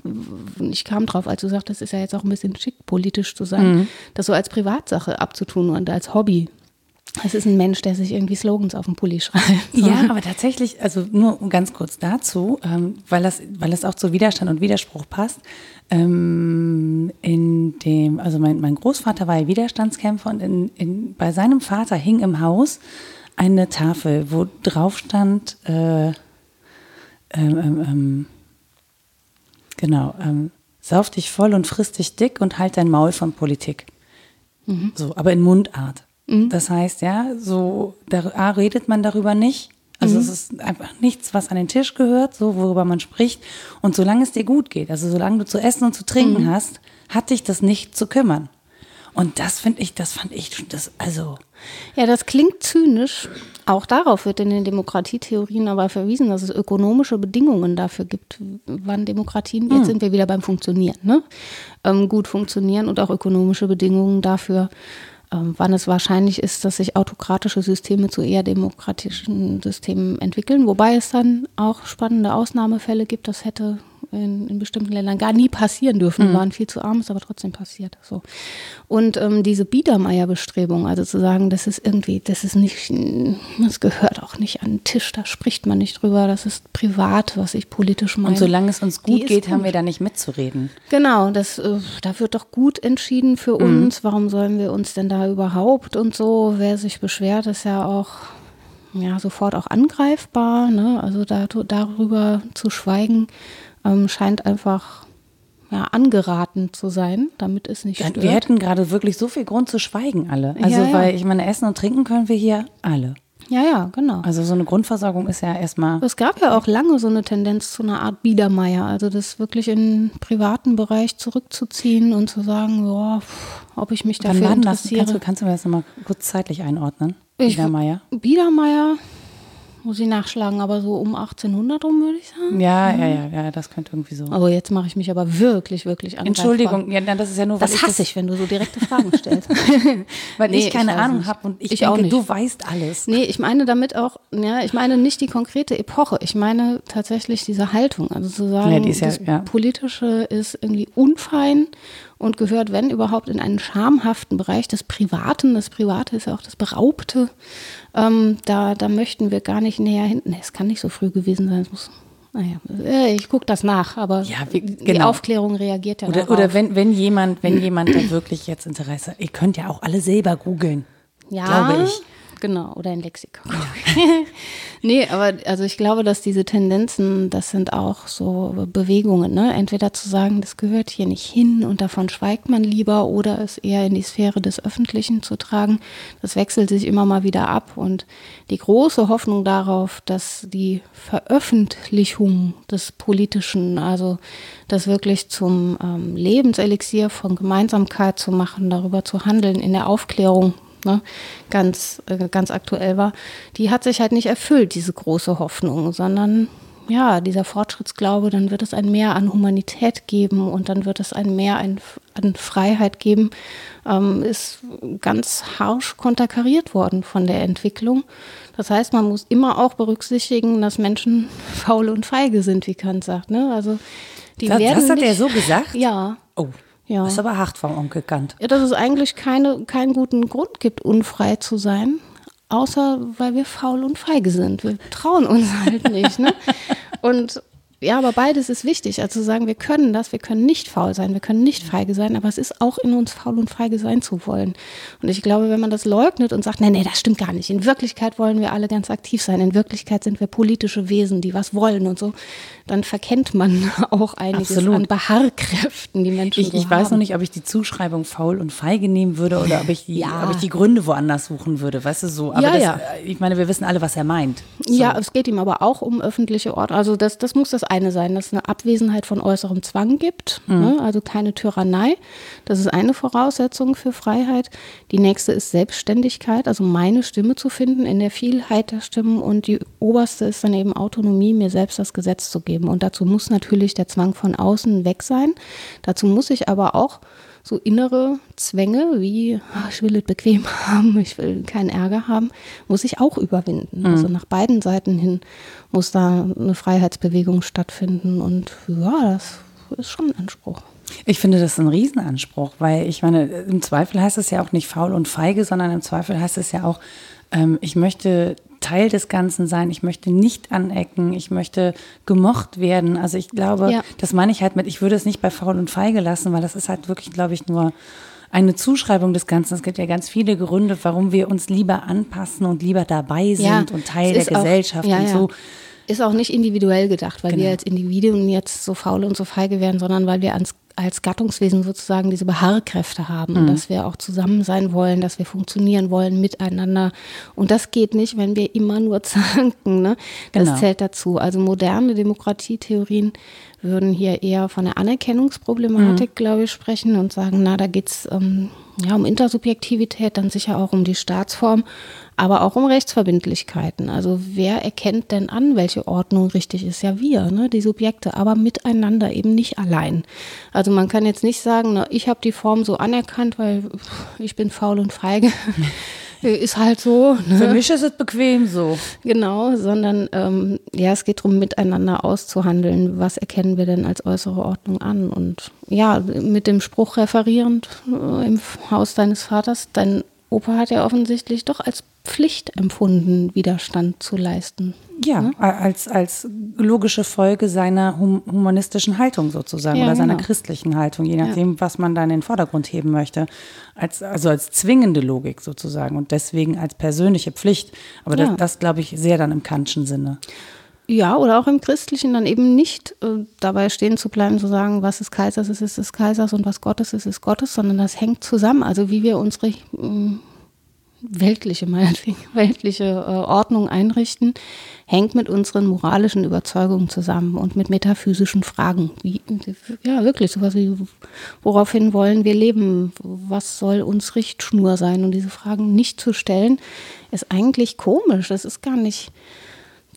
ich kam drauf, als du sagst, das ist ja jetzt auch ein bisschen schick, politisch zu sein, Mhm. das so als Privatsache abzutun und als Hobby. Es ist ein Mensch, der sich irgendwie Slogans auf den Pulli schreibt. Ja, aber tatsächlich, also nur ganz kurz dazu, ähm, weil, das, weil das auch zu Widerstand und Widerspruch passt. Ähm, in dem, also mein, mein Großvater war ja Widerstandskämpfer und in, in, bei seinem Vater hing im Haus eine Tafel, wo drauf stand, äh, ähm, ähm, ähm, genau, ähm, sauf dich voll und friss dich dick und halt dein Maul von Politik. So, aber in Mundart. Das heißt, ja, so, da A, redet man darüber nicht. Also es ist einfach nichts, was an den Tisch gehört, so worüber man spricht. Und solange es dir gut geht, also solange du zu essen und zu trinken hast, hat dich das nicht zu kümmern. Und das finde ich, das fand ich, schon- das, also, Ja, das klingt zynisch. Auch darauf wird in den Demokratietheorien aber verwiesen, dass es ökonomische Bedingungen dafür gibt, wann Demokratien, jetzt sind wir wieder beim Funktionieren, ne? ähm, gut funktionieren und auch ökonomische Bedingungen dafür, wann es wahrscheinlich ist, dass sich autokratische Systeme zu eher demokratischen Systemen entwickeln. Wobei es dann auch spannende Ausnahmefälle gibt, das hätte in, in bestimmten Ländern gar nie passieren dürfen, waren viel zu arm, ist aber trotzdem passiert. So. Und ähm, diese Biedermeier-Bestrebung, also zu sagen, das ist irgendwie, das ist nicht, das gehört auch nicht an den Tisch, da spricht man nicht drüber, das ist privat, was ich politisch meine. und solange es uns gut geht, haben gut. wir da nicht mitzureden. Genau, das, äh, da wird doch gut entschieden für uns. Warum sollen wir uns denn da überhaupt und so? Wer sich beschwert, ist ja auch ja, sofort auch angreifbar. Ne? Also da, darüber zu schweigen, ähm, scheint einfach ja, angeraten zu sein, damit es nicht stört. wir hätten gerade wirklich so viel Grund zu schweigen alle. Also, Ja, ja. weil ich meine, essen und trinken können wir hier alle. ja, ja, genau. Also so eine Grundversorgung ist ja erstmal. Es gab ja auch lange so eine Tendenz zu einer Art Biedermeier, also das wirklich in den privaten Bereich zurückzuziehen und zu sagen, boah, ob ich mich Wann dafür war denn das? interessiere. Kannst du, kannst du mir das nochmal kurz zeitlich einordnen? Ich- Biedermeier? Muss ich nachschlagen, aber so um 1800 rum würde ich sagen. Ja, ja, ja, ja, das könnte irgendwie so. Oh, jetzt mache ich mich aber wirklich, wirklich angreifbar. Entschuldigung, ja, das ist ja nur, das hasse ich, wenn du so direkte Fragen <laughs> stellst. weil nee, ich keine ich Ahnung habe und ich, ich denke, auch nicht. du weißt alles. Nee, ich meine damit auch, ja, ich meine nicht die konkrete Epoche, ich meine tatsächlich diese Haltung, also zu sagen, ja, ja, das. Politische ist irgendwie unfein und gehört, wenn überhaupt, in einen schamhaften Bereich des Privaten. Das Private ist ja auch das Beraubte. Ähm, da, da möchten wir gar nicht näher hinten. Nee, es kann nicht so früh gewesen sein. Es muss naja, äh, ich gucke das nach, aber ja, wie, genau. die Aufklärung reagiert ja Oder, darauf. oder wenn, wenn jemand, wenn jemand da wirklich jetzt Interesse, ihr könnt ja auch alle selber googeln. Ja, glaube ich. Genau, oder ein Lexikon. <laughs> Nee, aber also ich glaube, dass diese Tendenzen, das sind auch so Bewegungen, ne? Entweder zu sagen, das gehört hier nicht hin und davon schweigt man lieber oder es eher in die Sphäre des Öffentlichen zu tragen. Das wechselt sich immer mal wieder ab und die große Hoffnung darauf, dass die Veröffentlichung des Politischen, also das wirklich zum ähm, Lebenselixier von Gemeinsamkeit zu machen, darüber zu handeln, in der Aufklärung ne, ganz, äh, ganz aktuell war, die hat sich halt nicht erfüllt, diese große Hoffnung, sondern ja, dieser Fortschrittsglaube, dann wird es ein Mehr an Humanität geben und dann wird es ein Mehr an, an Freiheit geben, ähm, ist ganz harsch konterkariert worden von der Entwicklung. Das heißt, man muss immer auch berücksichtigen, dass Menschen faul und feige sind, wie Kant sagt. Ne? Also die das, werden das hat nicht, er so gesagt? Ja. Oh. Ja. Das ist aber hart vom Onkel Kant. Ja, dass es eigentlich keine, keinen guten Grund gibt, unfrei zu sein, außer weil wir faul und feige sind. Wir trauen uns halt nicht. Ne? <laughs> Und ja, aber beides ist wichtig. Also zu sagen, wir können das, wir können nicht faul sein, wir können nicht feige sein, aber es ist auch in uns faul und feige sein zu wollen. Und ich glaube, wenn man das leugnet und sagt, nee, nee, das stimmt gar nicht. In Wirklichkeit wollen wir alle ganz aktiv sein. In Wirklichkeit sind wir politische Wesen, die was wollen und so, dann verkennt man <laughs> auch einiges Absolut. an Beharrkräften, die Menschen Ich, so ich weiß noch nicht, ob ich die Zuschreibung faul und feige nehmen würde oder ob ich die, ja. ob ich die Gründe woanders suchen würde, weißt du so. Aber ja, das, ja. ich meine, wir wissen alle, was er meint. So. Ja, es geht ihm aber auch um öffentliche Orte. Also das, das muss das eine sein, dass es eine Abwesenheit von äußerem Zwang gibt, mhm. ne? also keine Tyrannei. Das ist eine Voraussetzung für Freiheit. Die nächste ist Selbstständigkeit, also meine Stimme zu finden in der Vielheit der Stimmen. Und die oberste ist dann eben Autonomie, mir selbst das Gesetz zu geben. Und dazu muss natürlich der Zwang von außen weg sein. Dazu muss ich aber auch so innere Zwänge wie, ach, ich will es bequem <laughs> haben, ich will keinen Ärger haben, muss ich auch überwinden. Mhm. Also nach beiden Seiten hin muss da eine Freiheitsbewegung stattfinden und ja, das ist schon ein Anspruch. Ich finde das ein Riesenanspruch, weil ich meine, im Zweifel heißt es ja auch nicht faul und feige, sondern im Zweifel heißt es ja auch, ähm, ich möchte Teil des Ganzen sein, ich möchte nicht anecken, ich möchte gemocht werden. Also ich glaube, ja. das meine ich halt mit, ich würde es nicht bei faul und feige lassen, weil das ist halt wirklich, glaube ich, nur eine Zuschreibung des Ganzen. Es gibt ja ganz viele Gründe, warum wir uns lieber anpassen und lieber dabei sind ja, und Teil der Gesellschaft auch, ja, und so. Ist auch nicht individuell gedacht, weil genau. wir als Individuen jetzt so faul und so feige werden, sondern weil wir ans als Gattungswesen sozusagen diese Beharrkräfte haben, mhm. dass wir auch zusammen sein wollen, dass wir funktionieren wollen miteinander. Und das geht nicht, wenn wir immer nur <laughs> zanken. Ne? Das genau. zählt dazu. Also moderne Demokratietheorien würden hier eher von der Anerkennungsproblematik, mhm. glaube ich, sprechen und sagen, na, da geht es ähm, ja, um Intersubjektivität, dann sicher auch um die Staatsform, aber auch um Rechtsverbindlichkeiten. Also wer erkennt denn an, welche Ordnung richtig ist? Ja, wir, ne, die Subjekte, aber miteinander eben nicht allein. Also man kann jetzt nicht sagen, na, ich habe die Form so anerkannt, weil ich bin faul und feige. <laughs> ist halt so. Ne? Für mich ist es bequem so. Genau, sondern ähm, ja, es geht darum, miteinander auszuhandeln. Was erkennen wir denn als äußere Ordnung an? Und ja, mit dem Spruch referierend äh, im Haus deines Vaters, dein Opa hat ja offensichtlich doch als Pflicht empfunden, Widerstand zu leisten. Ja, ne? als, als logische Folge seiner hum humanistischen Haltung sozusagen ja, oder seiner genau. christlichen Haltung, je nachdem, ja. was man da in den Vordergrund heben möchte. Als, also als zwingende Logik sozusagen und deswegen als persönliche Pflicht. Aber ja. das, das glaube ich, sehr dann im Kantschen Sinne. Ja, oder auch im Christlichen dann eben nicht äh, dabei stehen zu bleiben, zu sagen, was ist Kaisers ist, ist des Kaisers und was Gottes ist, ist Gottes, sondern das hängt zusammen. Also wie wir unsere äh, weltliche, <laughs> weltliche äh, Ordnung einrichten, hängt mit unseren moralischen Überzeugungen zusammen und mit metaphysischen Fragen. Wie, ja, wirklich, sowas wie, woraufhin wollen wir leben? Was soll uns Richtschnur sein? Und diese Fragen nicht zu stellen, ist eigentlich komisch. Das ist gar nicht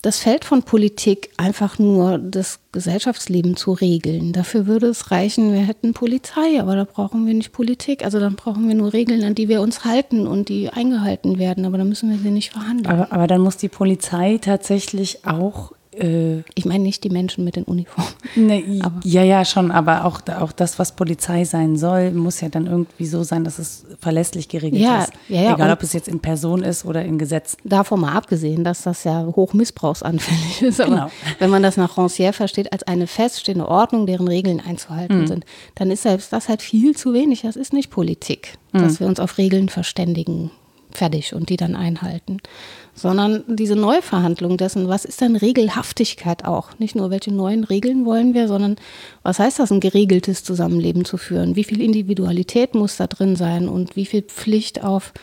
das Feld von Politik einfach nur das Gesellschaftsleben zu regeln. Dafür würde es reichen, wir hätten Polizei, aber da brauchen wir nicht Politik. Also dann brauchen wir nur Regeln, an die wir uns halten und die eingehalten werden, aber dann müssen wir sie nicht verhandeln. Aber, aber dann muss die Polizei tatsächlich auch äh, ich meine nicht die Menschen mit den Uniformen. Ne, ja, ja, schon, aber auch, auch das, was Polizei sein soll, muss ja dann irgendwie so sein, dass es verlässlich geregelt ja, ist. Ja, ja, Egal, ob es jetzt in Person ist oder in Gesetz. Davon mal abgesehen, dass das ja hochmissbrauchsanfällig <laughs> ist. Aber genau. wenn man das nach Rancière versteht, als eine feststehende Ordnung, deren Regeln einzuhalten mhm. sind, dann ist selbst das halt viel zu wenig. Das ist nicht Politik, mhm. dass wir uns auf Regeln verständigen fertig und die dann einhalten. Sondern diese Neuverhandlung dessen, was ist denn Regelhaftigkeit auch? Nicht nur, welche neuen Regeln wollen wir, sondern was heißt das, ein geregeltes Zusammenleben zu führen? Wie viel Individualität muss da drin sein und wie viel Pflicht auf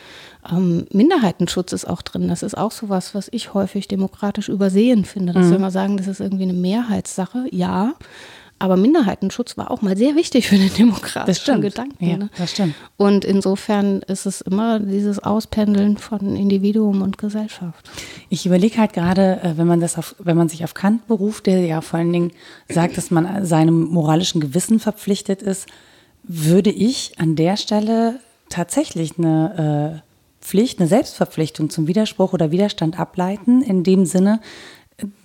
ähm, Minderheitenschutz ist auch drin? Das ist auch sowas, was ich häufig demokratisch übersehen finde, dass mhm. wir immer sagen, das ist irgendwie eine Mehrheitssache. Ja, aber Minderheitenschutz war auch mal sehr wichtig für den demokratischen Gedanken. Ja, ne? das stimmt. Und insofern ist es immer dieses Auspendeln von Individuum und Gesellschaft. Ich überlege halt gerade, äh, wenn man das auf, wenn man sich auf Kant beruft, der ja vor allen Dingen sagt, dass man seinem moralischen Gewissen verpflichtet ist, würde ich an der Stelle tatsächlich eine äh, Pflicht, eine Selbstverpflichtung zum Widerspruch oder Widerstand ableiten, in dem Sinne,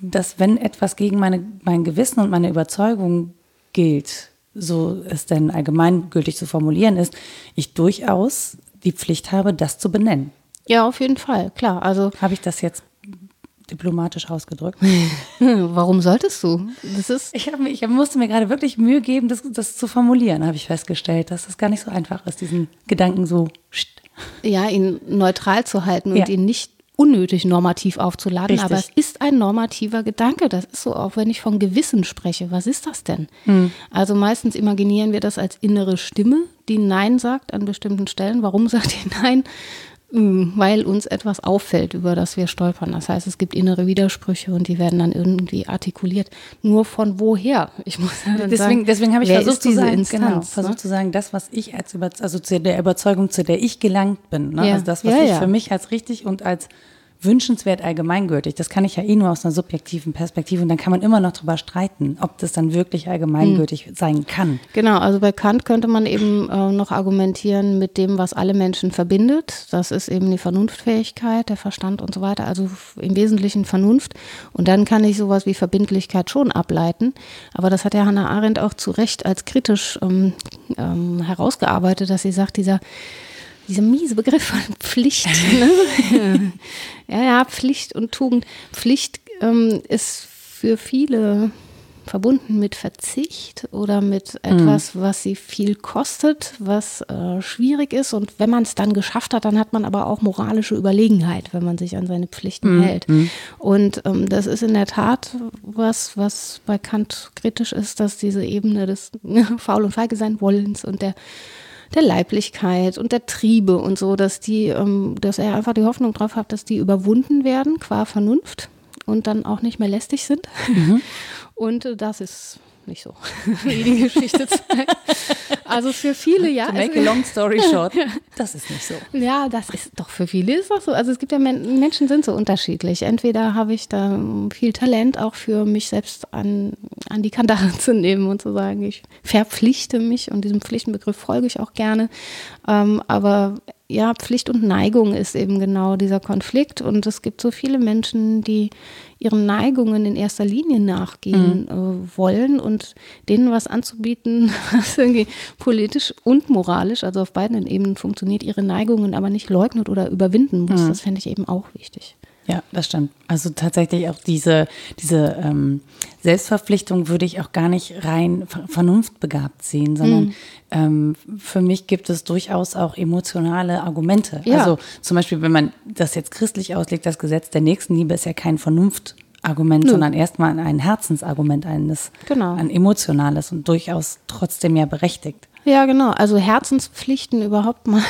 dass wenn etwas gegen meine, mein Gewissen und meine Überzeugung gilt, so es denn allgemeingültig zu formulieren ist, ich durchaus die Pflicht habe, das zu benennen. Ja, auf jeden Fall, klar. Also habe ich das jetzt diplomatisch ausgedrückt. <laughs> Warum solltest du? Das ist ich, mir, ich musste mir gerade wirklich Mühe geben, das, das zu formulieren, habe ich festgestellt, dass es gar nicht so einfach ist, diesen Gedanken so. Ja, ihn neutral zu halten und ja. ihn nicht unnötig normativ aufzuladen, Richtig. aber es ist ein normativer Gedanke. Das ist so, auch wenn ich von Gewissen spreche. Was ist das denn? Mhm. Also meistens imaginieren wir das als innere Stimme, die Nein sagt an bestimmten Stellen. Warum <laughs> sagt die Nein? Hm, weil uns etwas auffällt, über das wir stolpern. Das heißt, es gibt innere Widersprüche und die werden dann irgendwie artikuliert. Nur von woher? Ich muss deswegen, sagen, deswegen habe ich versucht zu sagen, Instanz, genau, versucht ne? zu sagen, das, was ich als also zu der Überzeugung, zu der ich gelangt bin, ne? ja. also das, was ja, ich für mich als richtig und als wünschenswert allgemeingültig. Das kann ich ja eh nur aus einer subjektiven Perspektive und dann kann man immer noch darüber streiten, ob das dann wirklich allgemeingültig hm. sein kann. Genau, also bei Kant könnte man eben äh, noch argumentieren mit dem, was alle Menschen verbindet. Das ist eben die Vernunftfähigkeit, der Verstand und so weiter, also im Wesentlichen Vernunft. Und dann kann ich sowas wie Verbindlichkeit schon ableiten. Aber das hat ja Hannah Arendt auch zu Recht als kritisch ähm, ähm, herausgearbeitet, dass sie sagt, dieser dieser miese Begriff von Pflicht. <laughs> Ne? <laughs> <laughs> ja, ja, Pflicht und Tugend. Pflicht ähm, ist für viele verbunden mit Verzicht oder mit etwas, mhm. was sie viel kostet, was äh, schwierig ist. Und wenn man es dann geschafft hat, dann hat man aber auch moralische Überlegenheit, wenn man sich an seine Pflichten mhm. hält. Mhm. Und ähm, das ist in der Tat was, was bei Kant kritisch ist, dass diese Ebene des <laughs> Faul- und Feige sein Wollens und der der Leiblichkeit und der Triebe und so, dass die, ähm, dass er einfach die Hoffnung drauf hat, dass die überwunden werden qua Vernunft und dann auch nicht mehr lästig sind. Mhm. <laughs> Und äh, das ist nicht so, <laughs> wie die Geschichte zeigt. <laughs> Also für viele, ja. To make a long story <laughs> short, das ist nicht so. Ja, das ist doch für viele ist das so. Also es gibt ja Menschen sind so unterschiedlich. Entweder habe ich da viel Talent auch für mich selbst an, an die Kandare <laughs> zu nehmen und zu sagen, ich verpflichte mich und diesem Pflichtenbegriff folge ich auch gerne. Ähm, aber ja, Pflicht und Neigung ist eben genau dieser Konflikt. Und es gibt so viele Menschen, die ihren Neigungen in erster Linie nachgehen mhm. äh, wollen und denen was anzubieten, <laughs> was irgendwie politisch und moralisch, also auf beiden Ebenen funktioniert, ihre Neigungen aber nicht leugnet oder überwinden muss. Mhm. Das fände ich eben auch wichtig. Ja, das stimmt. Also tatsächlich auch diese, diese ähm, Selbstverpflichtung würde ich auch gar nicht rein vernunftbegabt sehen, sondern mhm. ähm, für mich gibt es durchaus auch emotionale Argumente. Ja. Also zum Beispiel, wenn man das jetzt christlich auslegt, das Gesetz der Nächstenliebe ist ja kein Vernunftargument, Nö. sondern erstmal ein Herzensargument, eines, genau. ein emotionales und durchaus trotzdem ja berechtigt. Ja, genau. Also Herzenspflichten überhaupt mal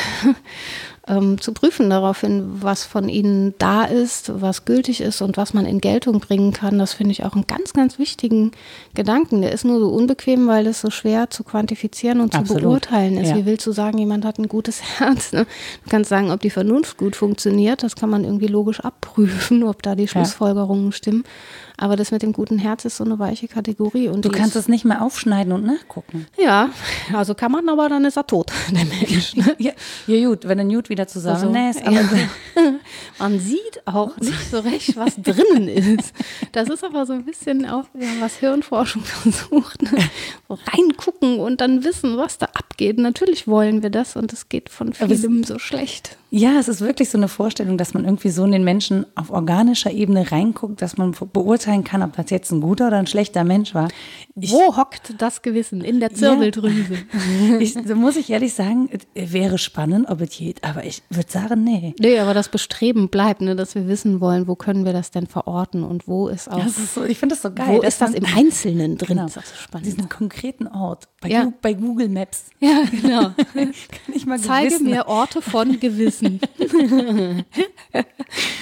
ähm, zu prüfen daraufhin, was von ihnen da ist, was gültig ist und was man in Geltung bringen kann. Das finde ich auch einen ganz, ganz wichtigen Gedanken. Der ist nur so unbequem, weil es so schwer zu quantifizieren und Absolut. zu beurteilen ist. Ja. Wie willst du sagen, jemand hat ein gutes <laughs> Herz? Ne? Du kannst sagen, ob die Vernunft gut funktioniert. Das kann man irgendwie logisch abprüfen, ob da die Schlussfolgerungen stimmen. Aber das mit dem guten Herz ist so eine weiche Kategorie. Und Du kannst es nicht mehr aufschneiden und nachgucken. Ja, also kann man, aber dann ist er tot, <laughs> der Mensch. Ne? <laughs> Ja, ja gut, wenn ein Jut wieder zusammennässt. Also, aber ja. <laughs> Man sieht auch nicht so recht, was drinnen ist. Das ist aber so ein bisschen auch, ja, was Hirnforschung versucht. Ne? So reingucken und dann wissen, was da abgeht. Natürlich wollen wir das und es geht von vielem so schlecht. Ja, es ist wirklich so eine Vorstellung, dass man irgendwie so in den Menschen auf organischer Ebene reinguckt, dass man beurteilen kann, ob das jetzt ein guter oder ein schlechter Mensch war. Ich, Wo hockt das Gewissen? In der Zirbeldrüse. ich, so muss ich ehrlich sagen, es wäre spannend, ob es geht, aber ich würde sagen, nee. Nee, aber das Bestreben bleibt, ne, dass wir wissen wollen, wo können wir das denn verorten und wo ist auch, Das ist so, ich finde das so geil. wo ist das im Einzelnen drin? Genau. Das ist so spannend. Diesen konkreten Ort bei, Ja. Bei Google Maps. Ja, genau. <laughs> Kann ich mal Zeige Gewissen- mir Orte von Gewissen. <laughs>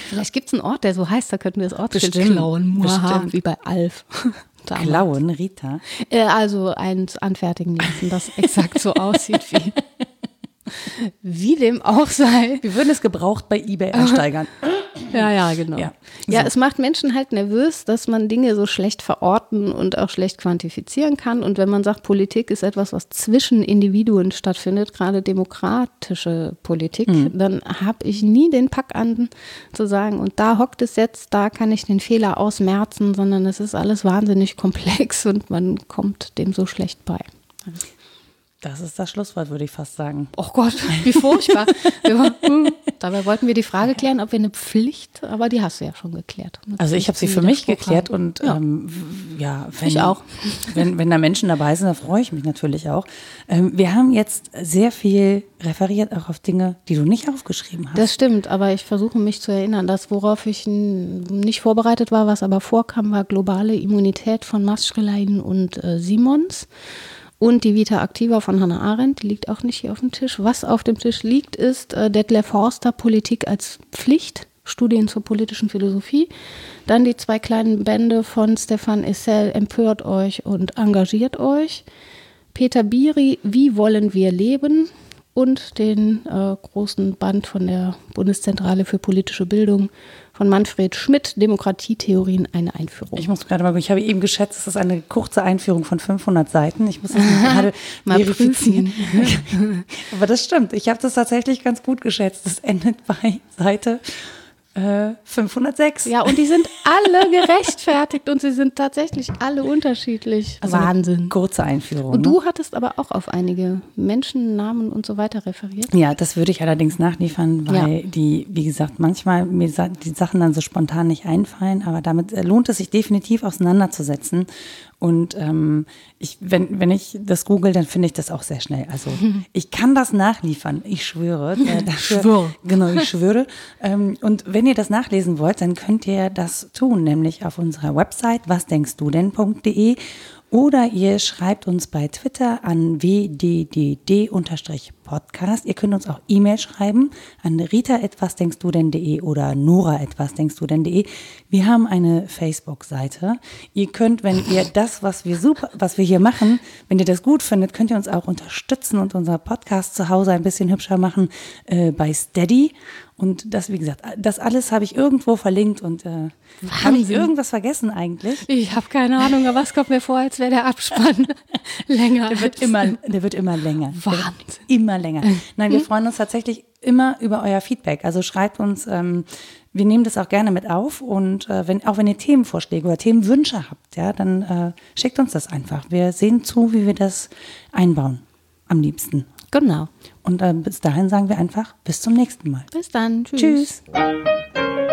Vielleicht gibt es einen Ort, der so heißt, da könnten wir das Ortsschild Bestimmt, klauen. Bestimmt. Wie bei Alf. Damals. <laughs> Klauen, Rita. Äh, also eins anfertigen lassen, das exakt so aussieht wie, <laughs> wie dem auch sei. Wir würden es gebraucht bei eBay ersteigern. <laughs> Ja, ja, genau. Ja. Ja, es macht Menschen halt nervös, dass man Dinge so schlecht verorten und auch schlecht quantifizieren kann. Und wenn man sagt, Politik ist etwas, was zwischen Individuen stattfindet, gerade demokratische Politik, Mhm. dann habe ich nie den Pack an zu sagen, und da hockt es jetzt, da kann ich den Fehler ausmerzen, sondern es ist alles wahnsinnig komplex und man kommt dem so schlecht bei. Das ist das Schlusswort, würde ich fast sagen. Oh Gott, <laughs> wie furchtbar. Wir war- hm, Dabei wollten wir die Frage klären, ob wir eine Pflicht, aber die hast du ja schon geklärt. Eine Also ich habe sie für mich Widerspruch geklärt und Ja. ähm, ja, wenn, Ich auch. <laughs> Wenn, wenn da Menschen dabei sind, dann freue ich mich natürlich auch. Ähm, wir haben jetzt sehr viel referiert auch auf Dinge, die du nicht aufgeschrieben hast. Das stimmt, aber ich versuche mich zu erinnern. Das, worauf ich nicht vorbereitet war, was aber vorkam, war globale Immunität von Maschrelein und äh, Simons. Und die Vita Activa von Hannah Arendt, die liegt auch nicht hier auf dem Tisch. Was auf dem Tisch liegt, ist äh, Detlef Forster, Politik als Pflicht, Studien zur politischen Philosophie. Dann die zwei kleinen Bände von Stefan Essel, Empört euch und engagiert euch. Peter Biri, Wie wollen wir leben? Und den äh, großen Band von der Bundeszentrale für politische Bildung von Manfred Schmidt, Demokratietheorien, eine Einführung. ich muss gerade mal, ich habe eben geschätzt, es ist eine kurze Einführung von 500 Seiten. Ich muss das <laughs> mal gerade Mal verifizieren. <laughs> Aber das stimmt. Ich habe das tatsächlich ganz gut geschätzt. Das endet bei Seite äh, 506. ja, und die sind alle gerechtfertigt und sie sind tatsächlich alle unterschiedlich. Also Wahnsinn. Kurze Einführung. Und ne? du hattest aber auch auf einige Menschennamen und so weiter referiert. Ja, das würde ich allerdings nachliefern, weil Ja. die, wie gesagt, manchmal mir die Sachen dann so spontan nicht einfallen, aber damit äh, lohnt es sich definitiv auseinanderzusetzen. Und ähm, ich, wenn, wenn ich das google, dann finde ich das auch sehr schnell. Also <laughs> ich kann das nachliefern, ich schwöre. Äh, <laughs> dafür, Schwör. <laughs> Genau, ich schwöre. ähm, und wenn ihr das nachlesen wollt, dann könnt ihr das tun, nämlich auf unserer Website wasdenkstdu denn.de oder ihr schreibt uns bei Twitter an wddd-podcast. Ihr könnt uns auch E-Mail schreiben an rita.wasdenkstdu.de oder nora.wasdenkstdu.de. Wir haben eine Facebook-Seite. Ihr könnt, wenn ihr <laughs> das, was wir super, was wir hier machen, wenn ihr das gut findet, könnt ihr uns auch unterstützen und unser Podcast zu Hause ein bisschen hübscher machen äh, bei Steady. Und das, wie gesagt, das alles habe ich irgendwo verlinkt und äh, habe ich irgendwas vergessen eigentlich? Ich habe keine Ahnung, aber es kommt mir vor, als wäre der Abspann <laughs> <laughs> länger. Der wird immer, der wird immer länger. Wahnsinn. Immer länger. Nein, wir freuen uns tatsächlich immer über euer Feedback. Also schreibt uns, ähm, wir nehmen das auch gerne mit auf und äh, wenn, auch wenn ihr Themenvorschläge oder Themenwünsche habt, ja, dann äh, schickt uns das einfach. Wir sehen zu, wie wir das einbauen. Am liebsten. Genau. Und äh, bis dahin sagen wir einfach bis zum nächsten Mal. Bis dann. Tschüss. Tschüss.